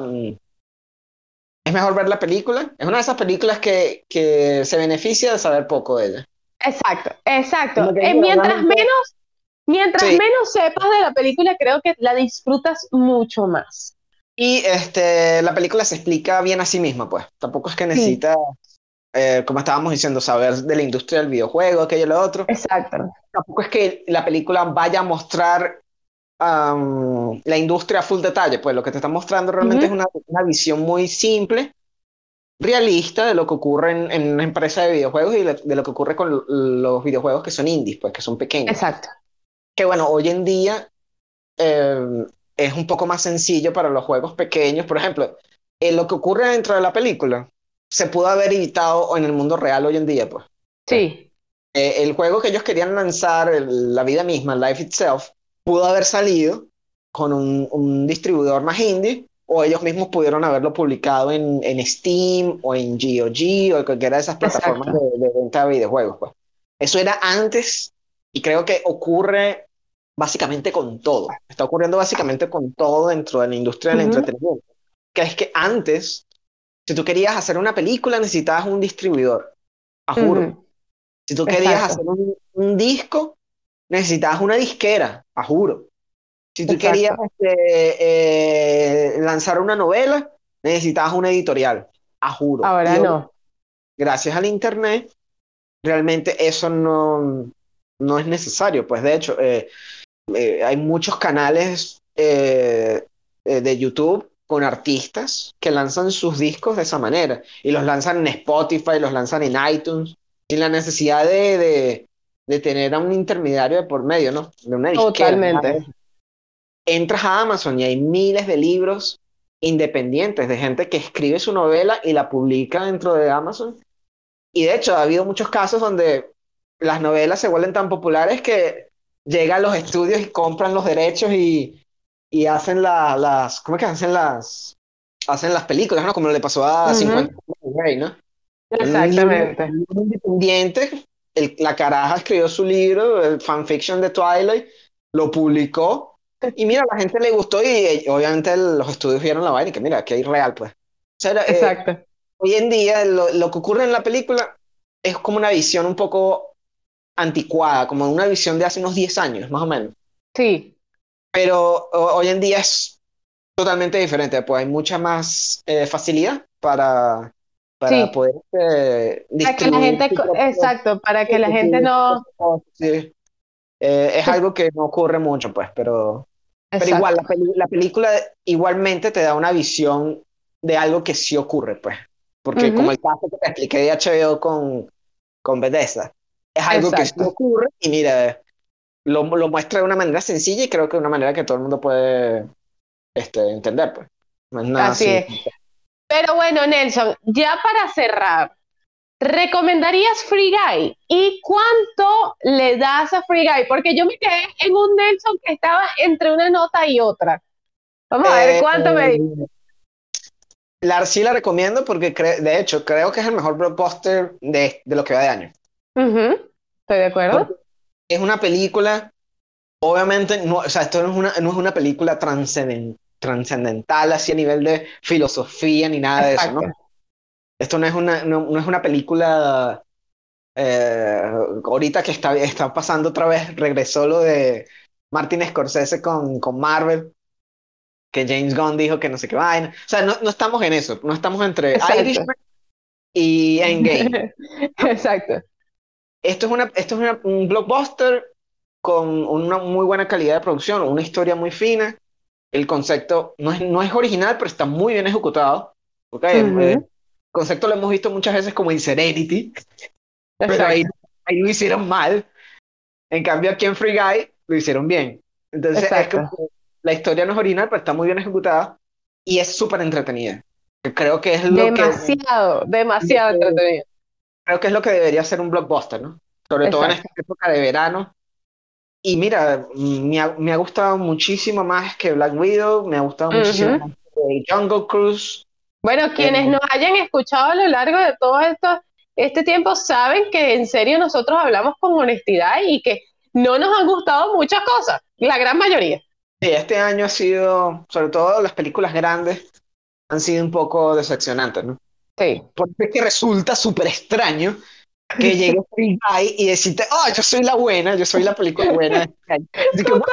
S1: es mejor ver la película. Es una de esas películas que, que se beneficia de saber poco de ella.
S2: Exacto, exacto. Eh, mientras menos, mientras menos sepas de la película, creo que la disfrutas mucho más.
S1: Y este, la película se explica bien a sí misma, pues. Tampoco es que necesita, eh, como estábamos diciendo, saber de la industria del videojuego, aquello y lo otro.
S2: Exacto.
S1: Tampoco es que la película vaya a mostrar la industria a full detalle, pues lo que te está mostrando realmente es una, una, visión muy simple, realista de lo que ocurre en, en una empresa de videojuegos y de, lo que ocurre con los videojuegos que son indies, pues que son pequeños.
S2: Exacto.
S1: Que bueno, hoy en día em, es un poco más sencillo para los juegos pequeños. Por ejemplo, en lo que ocurre dentro de la película se pudo haber evitado en el mundo real hoy en día, pues.
S2: Sí.
S1: Eh, el juego que ellos querían lanzar, la vida misma, Life Itself, pudo haber salido con un, distribuidor más indie o ellos mismos pudieron haberlo publicado en, en Steam o en GOG o cualquiera de esas plataformas de, venta de videojuegos. Pues. Eso era antes y creo que ocurre básicamente con todo. Está ocurriendo básicamente con todo dentro de la industria del entretenimiento. Que es que antes, si tú querías hacer una película, necesitabas un distribuidor. A juro. Si tú querías hacer un, un, disco, necesitabas una disquera, a juro. Si tú querías este, eh, lanzar una novela, necesitabas una editorial, a juro.
S2: Ahora no.
S1: Gracias al Internet, realmente eso no, no es necesario. Pues de hecho, eh, eh, hay muchos canales de YouTube con artistas que lanzan sus discos de esa manera y los lanzan en Spotify, los lanzan en iTunes, sin la necesidad de, de tener a un intermediario de por medio, ¿no? De una
S2: Totalmente.
S1: Entras a Amazon y hay miles de libros independientes de gente que escribe su novela y la publica dentro de Amazon. Y de hecho, ha habido muchos casos donde las novelas se vuelven tan populares que llegan los estudios y compran los derechos y, y hacen las, ¿cómo es que hacen las, hacen las películas, ¿no? Como le pasó a 50 ¿no?
S2: Exactamente.
S1: Un, independiente el, la caraja escribió su libro, el fanfiction de Twilight, lo publicó, y mira, a la gente le gustó y, obviamente los estudios vieron la vaina y que mira, que hay real, pues.
S2: O eh, Exacto.
S1: hoy en día lo, lo, que ocurre en la película es como una visión un poco anticuada, como una visión de hace unos 10 años, más o menos.
S2: Sí.
S1: Pero hoy en día es totalmente diferente, pues hay mucha más eh, facilidad para, para poder
S2: eh, para que la gente, exacto, para que la gente no...
S1: Sí. Eh, es algo que no ocurre mucho, pues, pero, pero igual, la, la, película igualmente te da una visión de algo que sí ocurre, pues. Porque como el caso que te expliqué de HBO con, con Bethesda, es algo que sí ocurre y mira, lo, lo, muestra de una manera sencilla y creo que de una manera que todo el mundo puede este, entender, pues.
S2: así, es. Pero bueno, Nelson, ya para cerrar, ¿recomendarías Free Guy? ¿Y cuánto le das a Free Guy? Porque yo me quedé en un Nelson que estaba entre una nota y otra. Vamos a ver eh, cuánto me
S1: eh, La, sí la recomiendo porque de hecho creo que es el mejor blockbuster de, de lo que va de año.
S2: Estoy de acuerdo.
S1: es una película, obviamente, no, o sea, esto no es una, no es una película trascendental trascendental así a nivel de filosofía ni nada de eso, ¿no? Esto no es una, no, es una película eh, ahorita que está, está pasando otra vez, regresó lo de Martin Scorsese con, con Marvel, que James Gunn dijo que no sé qué vaina. O sea, no, no estamos en eso, no estamos entre Irishman y Endgame.
S2: Exacto.
S1: Esto es, una, esto es un blockbuster con una muy buena calidad de producción, una historia muy fina, el concepto no es, no es original, pero está muy bien ejecutado. Okay, El concepto lo hemos visto muchas veces como en Serenity, pero ahí, ahí, lo hicieron mal. En cambio, aquí en Free Guy lo hicieron bien. Entonces, es la historia no es original, pero está muy bien ejecutada y es súper entretenida. Creo que es lo
S2: demasiado, demasiado entretenida.
S1: Creo que es lo que debería ser un blockbuster, ¿no? Sobre todo en esta época de verano, y mira, me ha, me ha, gustado muchísimo más que Black Widow, me ha gustado muchísimo más que Jungle Cruise.
S2: Bueno, quienes eh, nos hayan escuchado a lo largo de todo esto, este tiempo saben que en serio nosotros hablamos con honestidad y que no nos han gustado muchas cosas, la gran mayoría.
S1: Sí, este año ha sido, sobre todo las películas grandes, han sido un poco decepcionantes, ¿no?
S2: Sí.
S1: Porque que resulta súper extraño que llegue Free Guy y decirte, oh, yo soy la buena, yo soy la película buena.
S2: Total.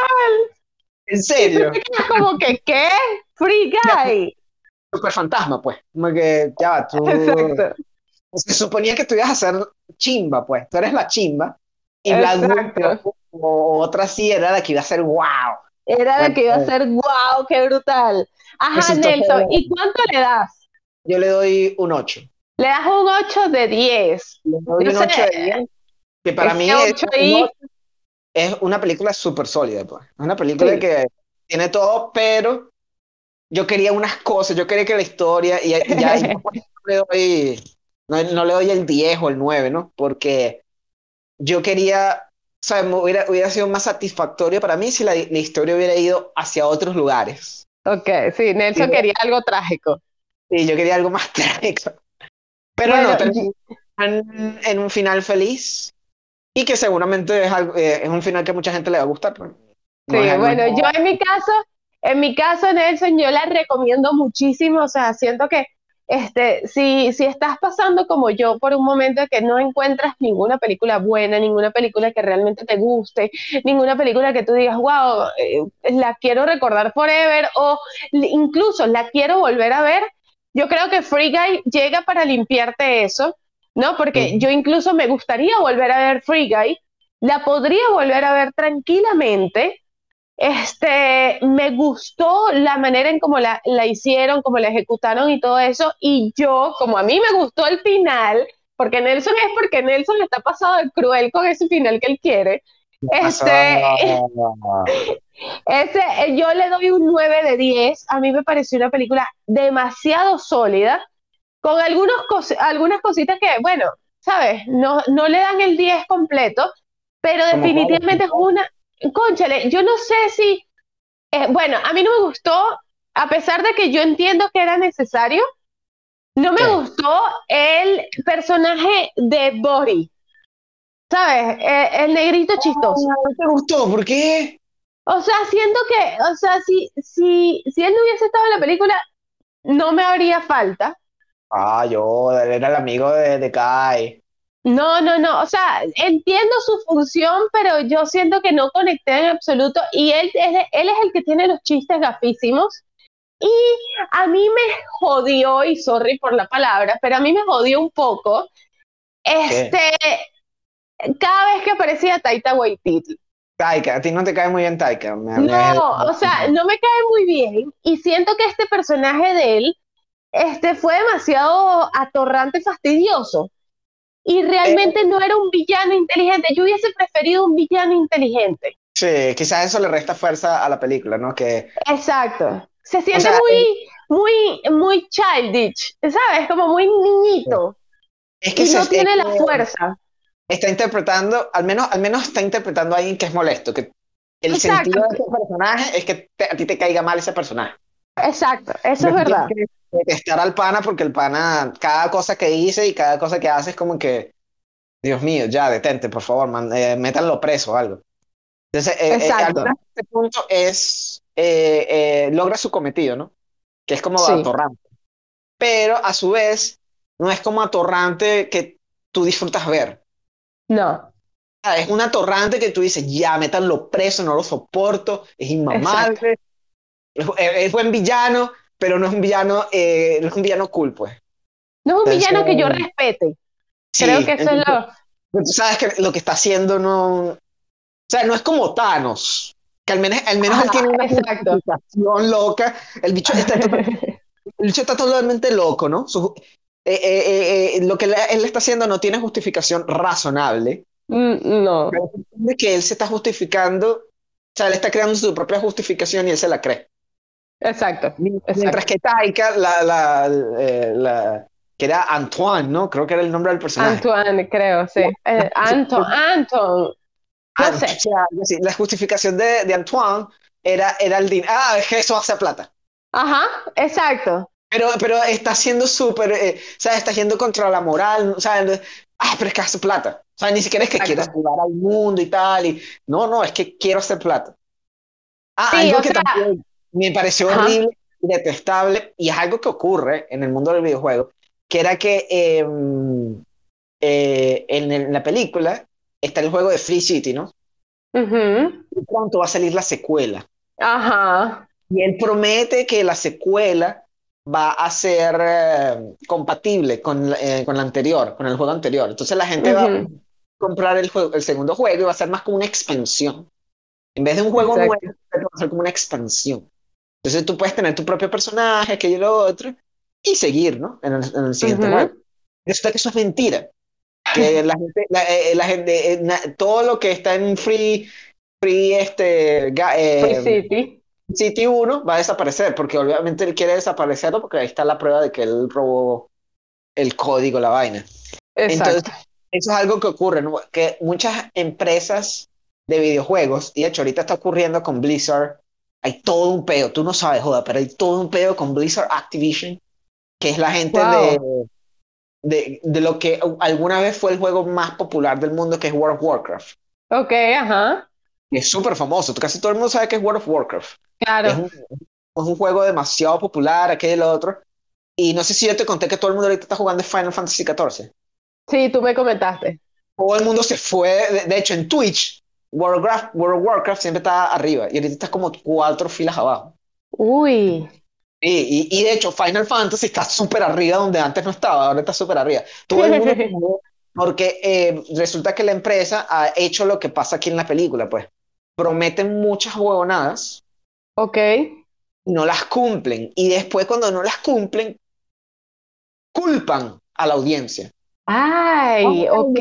S1: ¿En serio?
S2: Como que, ¿qué? Free Guy.
S1: Super fantasma, pues. Como que, ya va, tú. Exacto. Se suponía que tú ibas a ser chimba, pues. Tú eres la chimba. Y la o otra sí era la que iba a ser wow.
S2: Era la que iba a ser wow, qué brutal. Ajá, Nelson, ¿y cuánto le das?
S1: Yo le doy un 8.
S2: Le das un 8 de 10.
S1: Le doy un 8 de 10. Que para mí es, una película súper sólida. Pues. Es una película que tiene todo, pero yo quería unas cosas. Yo quería que la historia. Y ya no, le doy, no, le doy el 10 o el 9, ¿no? Porque yo quería. ¿sabes? Hubiera, hubiera sido más satisfactorio para mí si la, la historia hubiera ido hacia otros lugares.
S2: Ok, sí, Nelson quería algo trágico.
S1: Sí, yo quería algo más trágico. Pero no, terminan en un final feliz y que seguramente es, eh, es un final que a mucha gente le va a gustar. Pues.
S2: sí, bueno, yo en mi caso, en mi caso, Nelson, yo la recomiendo muchísimo, o sea, siento que este, si, si estás pasando como yo por un momento que no encuentras ninguna película buena, ninguna película que realmente te guste, ninguna película que tú digas, wow, eh, la quiero recordar forever o incluso la quiero volver a ver, yo creo que Free Guy llega para limpiarte eso, ¿no? Porque yo incluso me gustaría volver a ver Free Guy, la podría volver a ver tranquilamente. Este, me gustó la manera en cómo la, la hicieron, cómo la ejecutaron y todo eso. Y yo, como a mí me gustó el final, porque Nelson es porque Nelson está pasado de cruel con ese final que él quiere. Este, ese, eh, yo le doy un 9 de 10. A mí me pareció una película demasiado sólida, con algunos algunas cositas que, bueno, ¿sabes? No, no le dan el 10 completo, pero definitivamente es una. Conchale, yo no sé si. Eh, bueno, a mí no me gustó, a pesar de que yo entiendo que era necesario, no me gustó el personaje de Bori. ¿Sabes? Eh, el negrito chistoso.
S1: ¿No te gustó? ¿Por qué?
S2: O sea, siento que, o sea, si, si, si él no hubiese estado en la película, no me habría falta.
S1: Ah, yo, él era el amigo de, de Kai.
S2: No, no, no, o sea, entiendo su función, pero yo siento que no conecté en absoluto y él, él, él es el que tiene los chistes gafísimos y a mí me jodió, y sorry por la palabra, pero a mí me jodió un poco, este, cada vez que aparecía Taita Waititi.
S1: Taika, a ti no te cae muy bien Taika. Me- me-
S2: No, o sea, no me cae muy bien y siento que este personaje de él este, fue demasiado atorrante, fastidioso. Y realmente no era un villano inteligente. Yo hubiese preferido un villano inteligente.
S1: Sí, quizás eso le resta fuerza a la película, ¿no? Que
S2: Exacto. Se siente
S1: sea,
S2: muy, muy, muy childish, ¿sabes? Como muy niñito.
S1: es que
S2: Y no tiene la fuerza.
S1: Está interpretando, al menos, al menos está interpretando a alguien que es molesto, que el
S2: Exacto.
S1: sentido de ese personaje es que te- a ti te caiga mal ese personaje.
S2: Exacto, eso es
S1: No
S2: verdad.
S1: tienes que Detestar al pana porque el pana, cada cosa que dice y cada cosa que hace es como que, Dios mío, ya detente, por favor, man, eh, métanlo preso o algo. Entonces, eh, eh, al
S2: Exacto.
S1: menos este punto es, eh, eh, logra su cometido, ¿no? Que es como
S2: Sí.
S1: atorrante. Pero a su vez, no es como atorrante que tú disfrutas ver.
S2: No,
S1: Ah, Es un atorrante que tú dices, ya, métanlo preso, no lo soporto, es inmamable. Es, buen villano, pero no es un villano, eh, no es un villano cool, pues.
S2: no es un
S1: Entonces,
S2: villano que yo respete.
S1: Sí,
S2: Creo que eso es lo...
S1: pero tú sabes que lo que está haciendo no. O sea, no es como Thanos, que al menos, al menos él
S2: Ajá,
S1: tiene una justificación loca. El bicho está, el bicho está totalmente loco, ¿no? Su- eh, eh, eh, eh, lo que él está haciendo no tiene justificación razonable.
S2: Mm, No,
S1: Pero de que él se está justificando, o sea, él está creando su propia justificación y él se la cree.
S2: exacto.
S1: Mientras que Taika, la, la, eh, la- que era Antoine, ¿no? Creo que era el nombre del personaje.
S2: Antoine, creo, sí. Eh, Anton, Anton. No sé.
S1: la justificación de, de Antoine era, era el dinero. Ah, es que eso hace plata.
S2: Ajá, exacto.
S1: Pero, pero está siendo súper, eh, o sea, está yendo contra la moral, o sea, ah, pero es que hace plata. O sea, ni siquiera es que
S2: Exacto.
S1: quiero salvar al mundo y tal. Y, no, no, es que quiero hacer plata. Ah,
S2: Sí,
S1: algo que
S2: sea-
S1: también me pareció
S2: Ajá.
S1: horrible, detestable, y es algo que ocurre en el mundo del videojuego, que era que eh, eh, en, el- en la película está el juego de Free City, ¿no?
S2: Ujú.
S1: Y pronto va a salir la secuela.
S2: Ajá.
S1: Y él promete que la secuela va a ser eh, compatible con, eh, con la anterior, con el juego anterior. Entonces la gente va a comprar el, juego, el segundo juego y va a ser más como una expansión. En vez de un juego
S2: Exacto.
S1: nuevo, va a ser como una expansión. Entonces tú puedes tener tu propio personaje, aquello y lo otro, y seguir, ¿no? En el, en el siguiente
S2: Ujú.
S1: juego. Resulta que eso es mentira. Que la gente, la, eh, la gente, eh, na- todo lo que está en Free, free este, eh,
S2: Free City.
S1: City 1 va a desaparecer, porque obviamente él quiere desaparecerlo porque ahí está la prueba de que él robó el código, la vaina.
S2: Exacto.
S1: Entonces, eso es algo que ocurre, ¿no? Que muchas empresas de videojuegos, y de hecho ahorita está ocurriendo con Blizzard, hay todo un peo, tú no sabes, joda, pero hay todo un peo con Blizzard Activision, que es la gente de, de, de lo que alguna vez fue el juego más popular del mundo, que es World of Warcraft.
S2: Ok, ajá.
S1: Y es súper famoso, casi todo el mundo sabe que es World of Warcraft. Es
S2: Claro.
S1: un, es un juego demasiado popular, aquello y lo otro. Y no sé si yo te conté que todo el mundo ahorita está jugando Final Fantasy XIV.
S2: Sí, tú me comentaste.
S1: Todo el mundo se fue. De, de hecho, en Twitch, World of, Warcraft, World of Warcraft siempre está arriba. Y ahorita está como cuatro filas abajo.
S2: Uy.
S1: Y, y, y de hecho, Final Fantasy está súper arriba donde antes no estaba. Ahora está súper arriba. Todo el mundo porque eh, resulta que la empresa ha hecho lo que pasa aquí en la película, pues. Prometen muchas huevonadas
S2: Ok.
S1: no las cumplen. Y después, cuando no las cumplen, culpan a la audiencia.
S2: Ay, ok.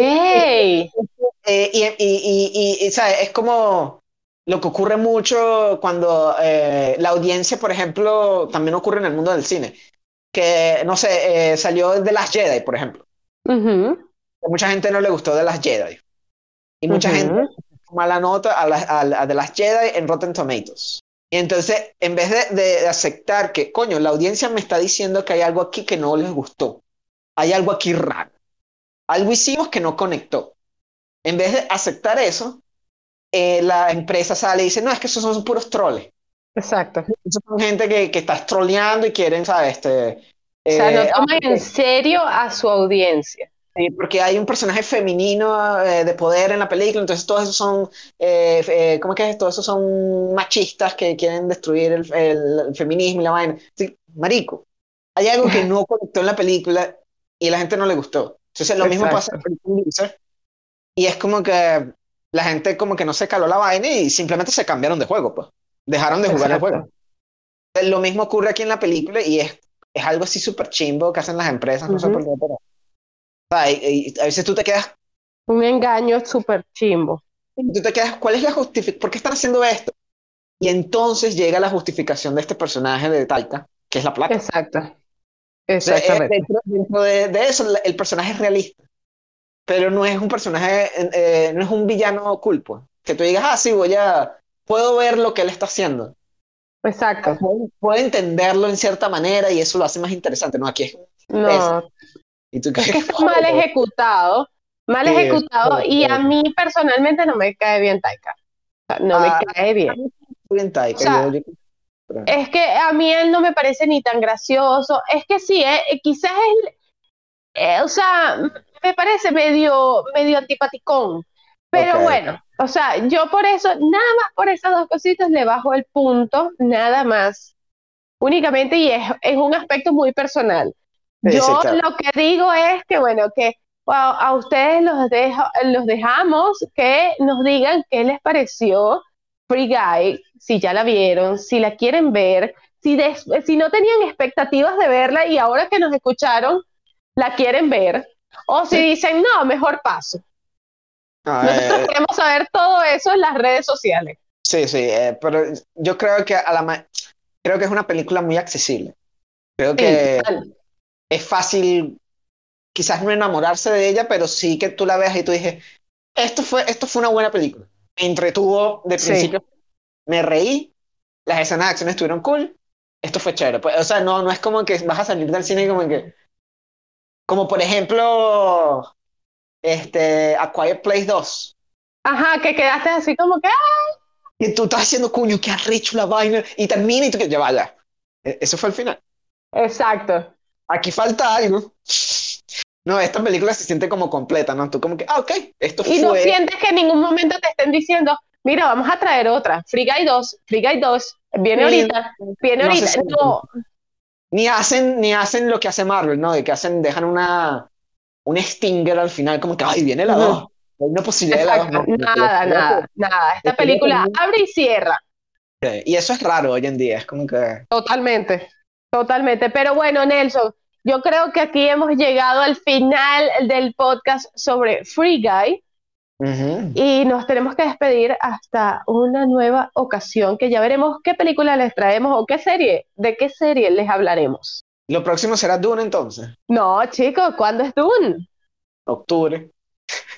S1: Eh, y, y, y, y, y, ¿sabes? Es como lo que ocurre mucho cuando eh, la audiencia, por ejemplo, también ocurre en el mundo del cine. Que, no sé, eh, salió de las Jedi, por ejemplo. A mucha gente no le gustó de las Jedi. Y mucha
S2: Ujú.
S1: gente mala nota a, la- a de las Jedi en Rotten Tomatoes. Y entonces, en vez de, de aceptar que, coño, la audiencia me está diciendo que hay algo aquí que no les gustó, hay algo aquí raro, algo hicimos que no conectó. En vez de aceptar eso, eh, la empresa sale y dice, no, es que esos son puros troles.
S2: Exacto.
S1: Esos son gente que, que está troleando y quieren, ¿sabes? Este,
S2: O sea, no
S1: eh,
S2: toman en serio a su audiencia.
S1: Sí, porque hay un personaje femenino eh, de poder en la película, entonces todos esos son, eh, eh, ¿cómo es que es? Todos esos son machistas que quieren destruir el, el- el feminismo y la vaina. Sí, marico, hay algo que no conectó en la película y a la gente no le gustó. Entonces lo mismo pasa
S2: Exacto.
S1: con Blizzard y es como que la gente como que no se caló la vaina y simplemente se cambiaron de juego, pues. Dejaron de jugar el
S2: Exacto.
S1: juego. Lo mismo ocurre aquí en la película y es, es algo así súper chimbo que hacen las empresas, no sé por qué, pero... y- y a veces tú te quedas
S2: Un engaño súper chimbo.
S1: Tú te quedas, ¿cuál es la justificación? ¿Por qué están haciendo esto? Y entonces llega la justificación de este personaje de Taika, que es la plata.
S2: Exacto.
S1: Eh,
S2: Exactamente.
S1: dentro, dentro de, de eso, el personaje es realista, pero no es un personaje, eh, no es un villano pues. Que tú digas, ah, sí, voy a, puedo ver lo que él está haciendo.
S2: Exacto.
S1: Puedo, puedo entenderlo en cierta manera y eso lo hace más interesante. No, aquí es.
S2: No,
S1: Y tú
S2: es que está mal ejecutado, mal
S1: Sí,
S2: ejecutado, y a mí personalmente no me cae bien Taika. O sea, no me
S1: Ah,
S2: cae bien.
S1: Muy bien, Taika.
S2: O sea,
S1: yo- yo-
S2: Es que a mí él no me parece ni tan gracioso. Es que sí, eh, eh, quizás es, eh, o sea, me parece medio, medio antipaticón. Pero bueno, o sea, yo por eso, nada más por esas dos cositas le bajo el punto, nada más. Únicamente, y es, es un aspecto muy personal. Yo lo que digo es que, bueno, que a, a ustedes los, dejo, los dejamos que nos digan qué les pareció Free Guy, si ya la vieron, si la quieren ver, si, des- si no tenían expectativas de verla y ahora que nos escucharon, la quieren ver, o si dicen, no, mejor paso.
S1: No,
S2: Nosotros
S1: eh,
S2: queremos saber todo eso en las redes sociales.
S1: Sí, sí, eh, pero yo creo que a la creo que es una película muy accesible. Creo que. Es fácil, quizás no enamorarse de ella, pero sí que tú la veas y tú dices, esto fue, esto fue una buena película. Me entretuvo de
S2: Sí.
S1: principio, me reí, las escenas de acción estuvieron cool, esto fue chévere. Pues, o sea, no, no es como que vas a salir del cine como que, como por ejemplo, este, A Quiet Place 2.
S2: Ajá, que quedaste así como que, ah,
S1: Y tú estás haciendo cuño, qué arrecho la vaina, y termina y tú que ya vaya. E- Eso fue el final.
S2: exacto.
S1: Aquí falta algo. No, esta película se siente como completa, ¿no? Tú como que, ah, ok, esto
S2: Y no
S1: fue.
S2: sientes que en ningún momento te estén diciendo, mira, vamos a traer otra, Free Guy 2, Free Guy 2, viene ahorita, viene
S1: no
S2: ahorita. No,
S1: Ni hacen, ni hacen lo que hace Marvel, ¿no? De que hacen, dejan una, un stinger al final, como que, ay, viene la
S2: Ujú.
S1: 2. Hay una posibilidad de la 2,
S2: exacto,
S1: no.
S2: nada, nada, nada. Esta película
S1: ¿no?
S2: abre y cierra,
S1: Sí, Y eso es raro hoy en día, es como que.
S2: totalmente, totalmente. Pero bueno, Nelson, yo creo que aquí hemos llegado al final del podcast sobre Free Guy. Y nos tenemos que despedir hasta una nueva ocasión, que ya veremos qué película les traemos o qué serie, de qué serie les hablaremos.
S1: Lo próximo será Dune entonces,
S2: No, chicos, ¿cuándo es Dune?
S1: octubre.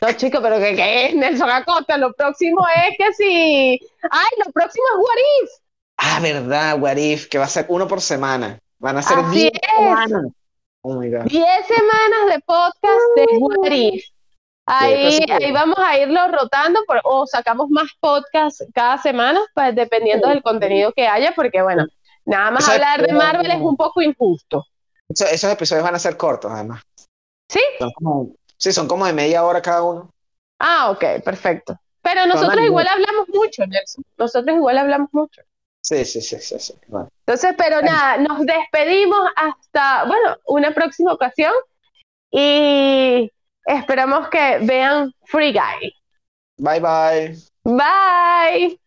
S2: No, chicos, pero ¿qué, qué es Nelson Acosta? Lo próximo es que si... ¡Ay, lo próximo es What If!
S1: Ah, verdad, What If, que va a ser uno por semana. Van a ser
S2: Así
S1: 10
S2: es.
S1: semanas. Oh my God.
S2: 10 semanas de podcast de What If. Ahí,
S1: Sí,
S2: ahí vamos a irlo rotando por- o sacamos más podcasts cada semana, pues, dependiendo del contenido que haya, porque bueno, nada más hablar de Marvel es un poco injusto.
S1: Eso- esos episodios van a ser cortos, además.
S2: ¿Sí?
S1: Son como, sí, son como de media hora cada uno.
S2: Ah, ok, perfecto. Pero nosotros igual hablamos mucho, Nelson. Nosotros igual hablamos mucho.
S1: Sí, sí, sí, sí, sí. Bueno.
S2: Entonces, pero nada, nos despedimos hasta, bueno, una próxima ocasión y esperamos que vean Free Guy.
S1: Bye, bye.
S2: Bye.